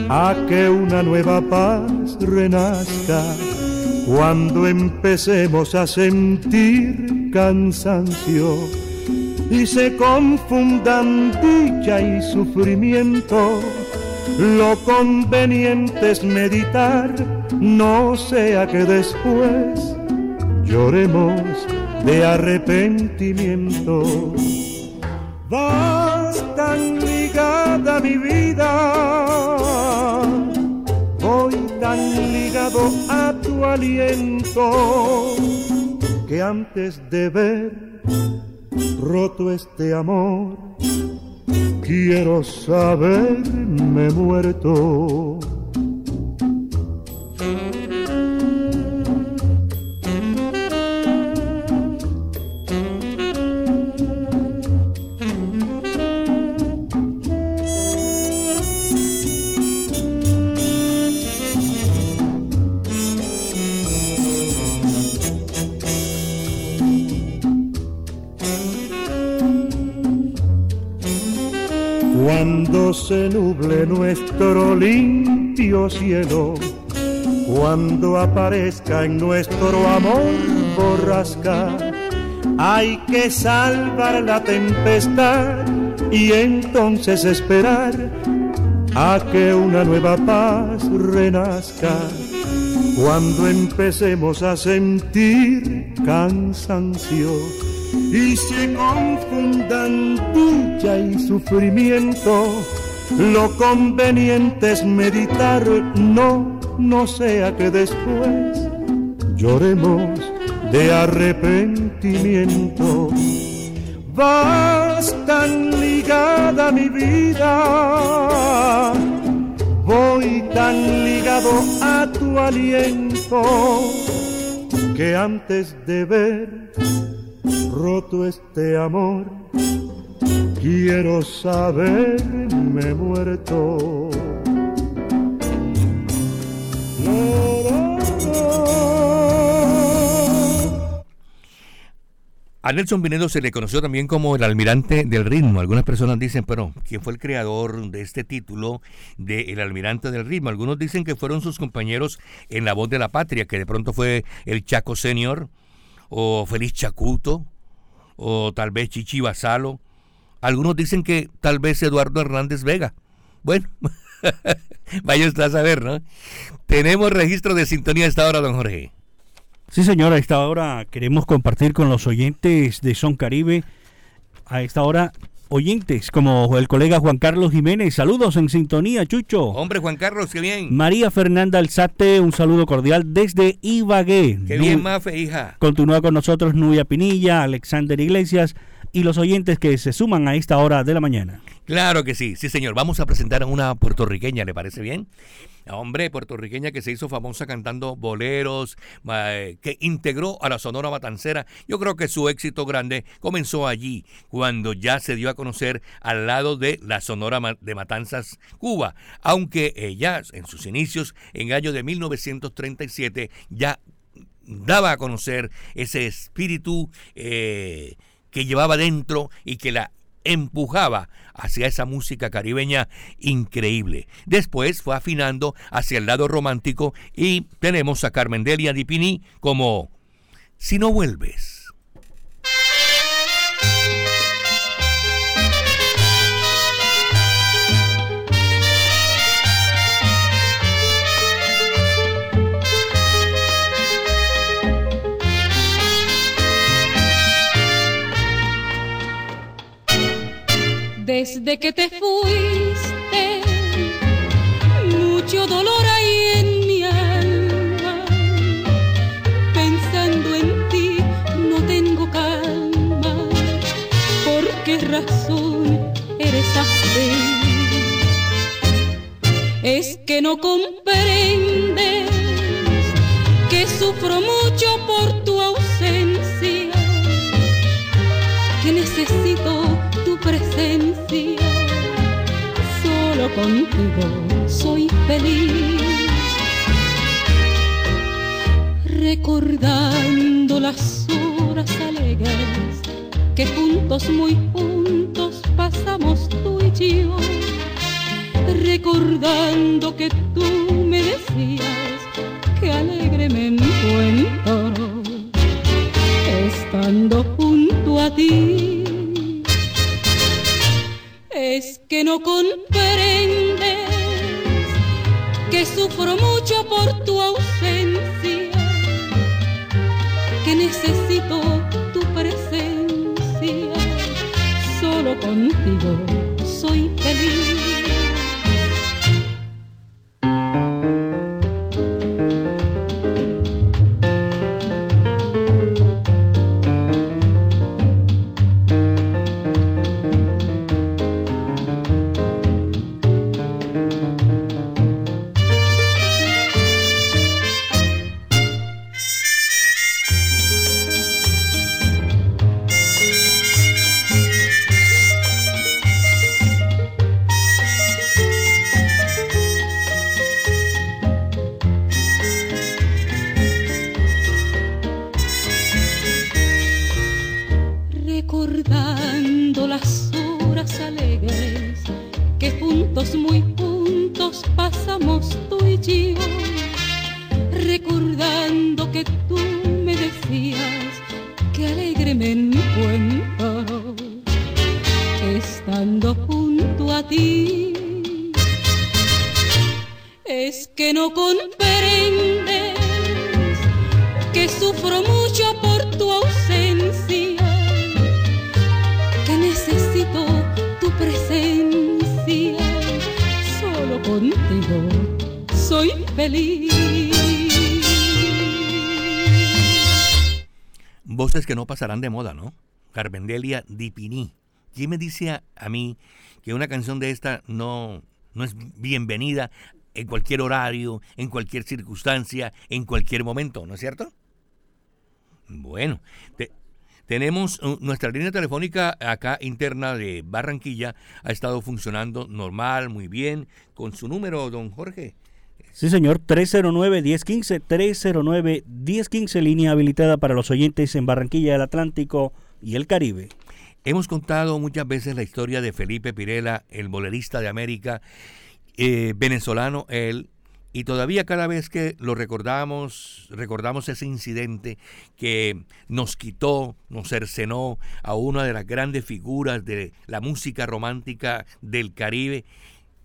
Speaker 28: a que una nueva paz renazca. Cuando empecemos a sentir cansancio, y se confundan dicha y sufrimiento. Lo conveniente es meditar, no sea que después lloremos de arrepentimiento. Vas tan ligada mi vida, voy tan ligado a tu aliento, que antes de ver roto este amor, quiero saberme muerto. Cuando se nuble nuestro limpio cielo, cuando aparezca en nuestro amor borrasca, hay que salvar la tempestad y entonces esperar a que una nueva paz renazca. Cuando empecemos a sentir cansancio, y se confundan dicha y sufrimiento. Lo conveniente es meditar, no, no sea que después lloremos de arrepentimiento. Vas tan ligada mi vida, voy tan ligado a tu aliento, que antes de ver roto este amor, quiero saberme muerto.
Speaker 7: A Nelson Pinedo se le conoció también como el almirante del ritmo. Algunas personas dicen, pero ¿quién fue el creador de este título de El almirante del ritmo? Algunos dicen que fueron sus compañeros en La Voz de la Patria, que de pronto fue el Chaco Senior o Feliz Chacuto o tal vez Chichi Basalo. Algunos dicen que tal vez Eduardo Hernández Vega. Bueno, (laughs) vaya usted a saber, ¿no? Tenemos registro de sintonía a esta hora, don Jorge.
Speaker 8: Sí, señora, a esta hora queremos compartir con los oyentes de Son Caribe. A esta hora, oyentes como el colega Juan Carlos Jiménez. Saludos en sintonía, Chucho.
Speaker 7: Hombre, Juan Carlos, qué bien.
Speaker 8: María Fernanda Alzate, un saludo cordial desde Ibagué.
Speaker 7: Qué bien, Mafe, hija.
Speaker 8: Continúa con nosotros Nubia Pinilla, Alexander Iglesias y los oyentes que se suman a esta hora de la mañana.
Speaker 7: Claro que sí, sí señor. Vamos a presentar a una puertorriqueña, ¿le parece bien? Hombre, puertorriqueña que se hizo famosa cantando boleros, que integró a la Sonora Matancera. Yo creo que su éxito grande comenzó allí, cuando ya se dio a conocer al lado de la Sonora de Matanzas, Cuba. Aunque ella, en sus inicios, en el año de 1937, ya daba a conocer ese espíritu eh, que llevaba dentro y que la empujaba hacia esa música caribeña increíble. Después fue afinando hacia el lado romántico y tenemos a Carmen Delia Dipini como Si no vuelves.
Speaker 17: Desde que te fuiste, mucho dolor hay en mi alma. Pensando en ti no tengo calma. ¿Por qué razón eres así? Es que no comprendes que sufro mucho por tu ausencia, que necesito presencia, solo contigo soy feliz. Recordando las horas alegres que juntos, muy juntos pasamos tú y yo. Recordando que tú me decías que alegre me encuentro estando junto a ti es que no comprendes que sufro mucho por tu ausencia, que necesito tu presencia, solo contigo soy feliz.
Speaker 7: Pasarán de moda, ¿no? Carmendelia Dipini. ¿Quién me dice a, mí que una canción de esta no, no es bienvenida en cualquier horario, en cualquier circunstancia, en cualquier momento, ¿no es cierto? Bueno, tenemos uh, nuestra línea telefónica acá interna de Barranquilla, ha estado funcionando normal, muy bien, con su número, don Jorge.
Speaker 8: Sí, señor, 309-1015, 309-1015, línea habilitada para los oyentes en Barranquilla del Atlántico y el Caribe.
Speaker 7: Hemos contado muchas veces la historia de Felipe Pirela, el bolerista de América, eh, venezolano él, y todavía cada vez que lo recordamos, recordamos ese incidente que nos quitó, nos cercenó a una de las grandes figuras de la música romántica del Caribe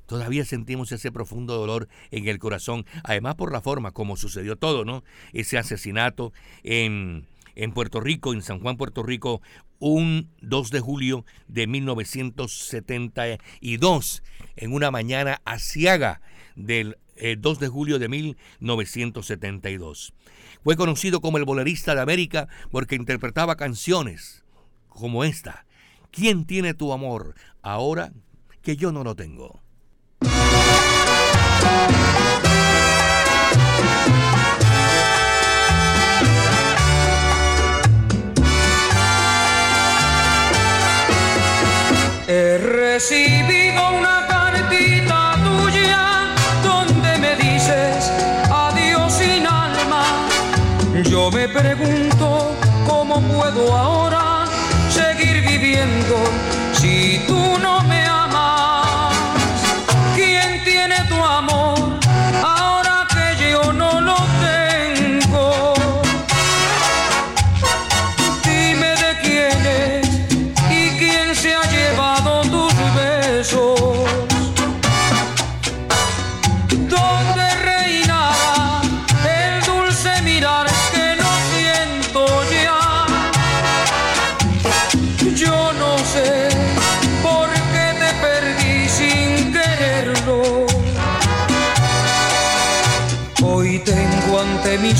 Speaker 7: Todavía sentimos ese profundo dolor en el corazón, además por la forma como sucedió todo, ¿no? Ese asesinato en, en Puerto Rico, en San Juan, Puerto Rico, un 2 de julio de 1972, en una mañana asiaga del 2 eh, de julio de 1972. Fue conocido como el bolerista de América porque interpretaba canciones como esta, ¿Quién tiene tu amor ahora que yo no lo tengo?
Speaker 9: He recibido una cartita tuya donde me dices adiós sin alma. Yo me pregunto cómo puedo ahora seguir viviendo amor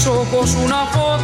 Speaker 9: ojos una foto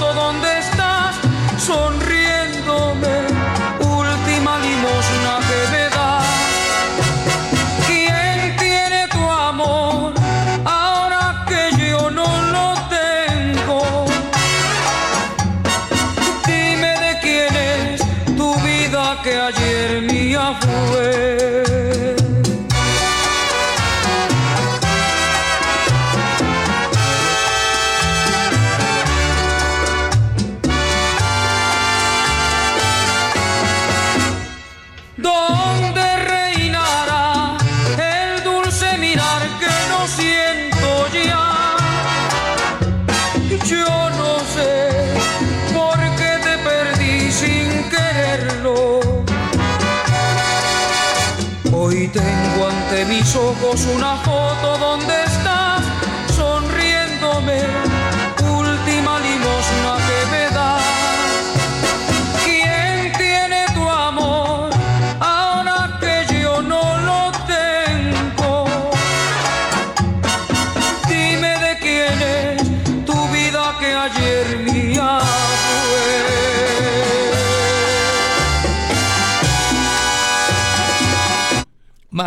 Speaker 9: una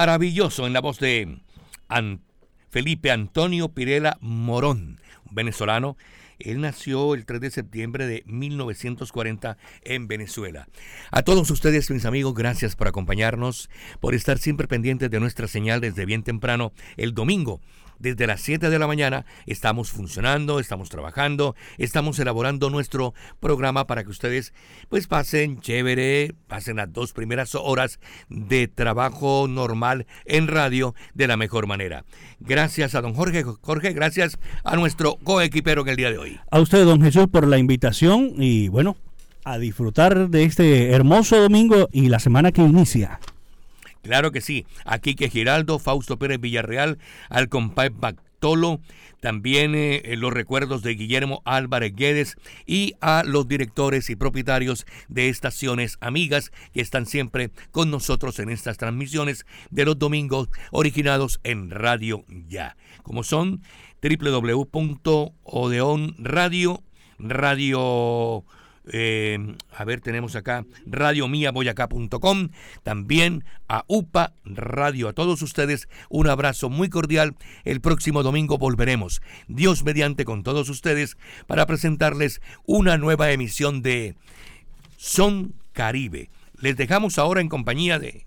Speaker 7: Maravilloso en la voz de Felipe Antonio Pirela Morón, venezolano. Él nació el 3 de septiembre de 1940 en Venezuela. A todos ustedes, mis amigos, gracias por acompañarnos, por estar siempre pendientes de nuestra señal desde bien temprano el domingo. Desde las 7 de la mañana estamos funcionando, estamos trabajando, estamos elaborando nuestro programa para que ustedes pues pasen chévere, pasen las dos primeras horas de trabajo normal en radio de la mejor manera. Gracias a don Jorge, Jorge, gracias a nuestro coequipero en el día de hoy.
Speaker 8: A usted, don Jesús, por la invitación y bueno, a disfrutar de este hermoso domingo y la semana que inicia.
Speaker 7: Claro que sí. Aquí que Giraldo, Fausto Pérez Villarreal, al compay Bactolo, también eh, los recuerdos de Guillermo Álvarez Guedes y a los directores y propietarios de estaciones amigas que están siempre con nosotros en estas transmisiones de los domingos originados en Radio Ya, como son www.odeonradio, radio eh, a ver, tenemos acá radiomiaboyacá.com, también a UPA Radio. A todos ustedes un abrazo muy cordial. El próximo domingo volveremos, Dios mediante, con todos ustedes para presentarles una nueva emisión de Son Caribe. Les dejamos ahora en compañía de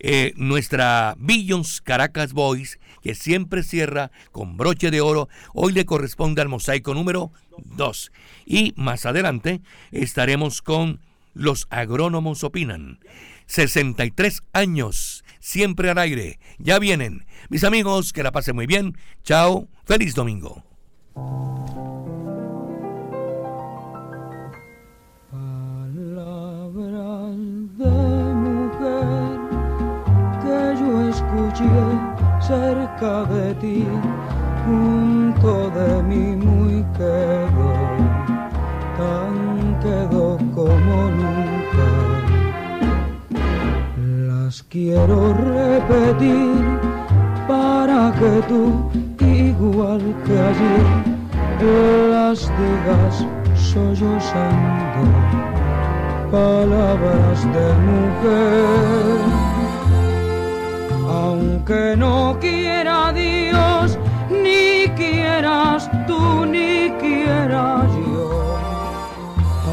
Speaker 7: eh, nuestra Billions Caracas Boys, que siempre cierra con broche de oro. Hoy le corresponde al mosaico número 2. Y más adelante estaremos con Los Agrónomos Opinan. 63 años, siempre al aire. Ya vienen. Mis amigos, que la pasen muy bien. Chao. Feliz domingo.
Speaker 9: Palabras de mujer que yo escuché cerca de ti, junto de mí muy quedó, tan quedó como nunca. Las quiero repetir para que tú, igual que ayer, las digas sollozando palabras de mujer. Aunque no quiera Dios, ni quieras tú, ni quiera yo,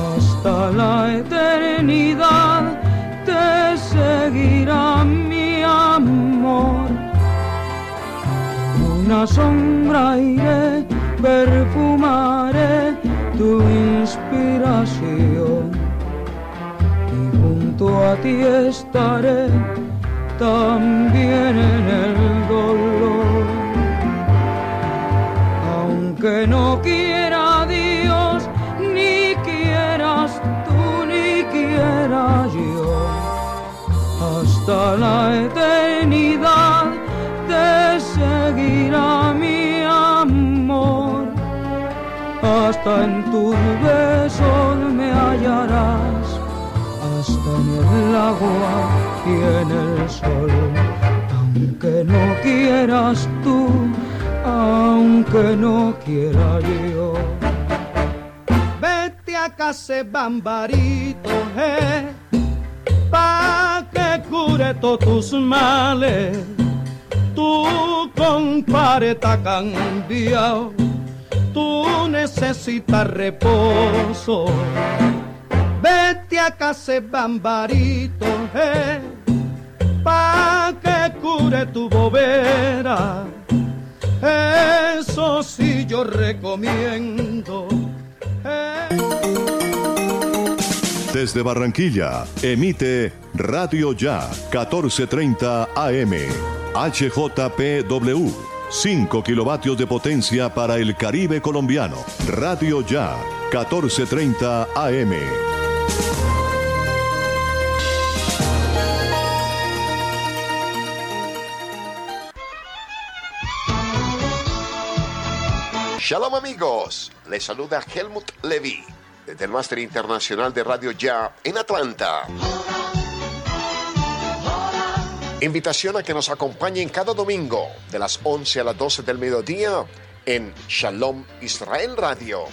Speaker 9: hasta la eternidad te seguirá mi amor. Una sombra iré, perfumaré tu inspiración. Y junto a ti estaré también en el dolor. Aunque no quiera Dios, ni quieras tú, ni quiera yo, hasta la eternidad te seguirá mi amor. Hasta en tus besos me hallarás, hasta en el agua en el sol. Aunque no quieras tú, aunque no quiera yo. Vete a casa, bambarito, eh, pa' que cure todos tus males. Tu compadre ha cambiado, tú necesitas reposo. Vete a casa, bambarito, eh, pa' que cure tu bobera. Eso sí yo recomiendo.
Speaker 29: Desde Barranquilla, emite Radio Ya 1430 AM. HJPW. 5 kilovatios de potencia para el Caribe colombiano. Radio Ya 1430 AM.
Speaker 2: Shalom amigos, les saluda Helmut Levy desde el Máster Internacional de Radio Ya en Atlanta. Invitación a que nos acompañen cada domingo de las 11 a las 12 del mediodía en Shalom Israel Radio.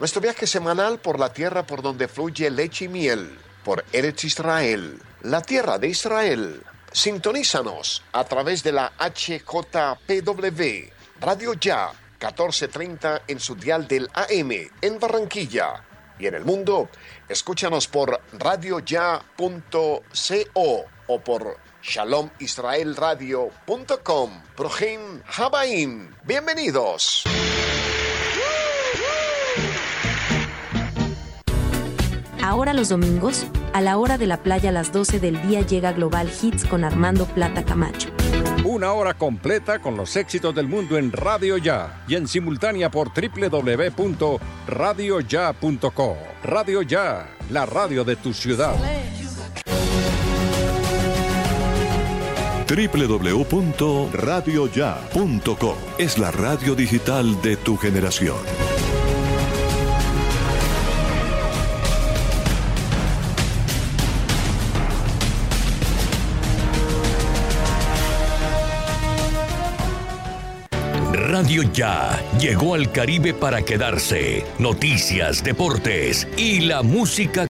Speaker 2: Nuestro viaje semanal por la tierra por donde fluye leche y miel, por Eretz Israel, la tierra de Israel. Sintonízanos a través de la HJPW, Radio Ya 1430 en su dial del AM en Barranquilla y en el mundo, escúchanos por radioya.co o por shalomisraelradio.com. Projim Habaim. Bienvenidos.
Speaker 3: Ahora los domingos, a la hora de la playa a las 12 del día llega Global Hits con Armando Plata Camacho.
Speaker 30: Una hora completa con los éxitos del mundo en Radio Ya y en simultánea por www.radioya.co. Radio Ya, la radio de tu ciudad.
Speaker 29: www.radioya.co es la radio digital de tu generación.
Speaker 7: Ya llegó al Caribe para quedarse. Noticias, deportes y la música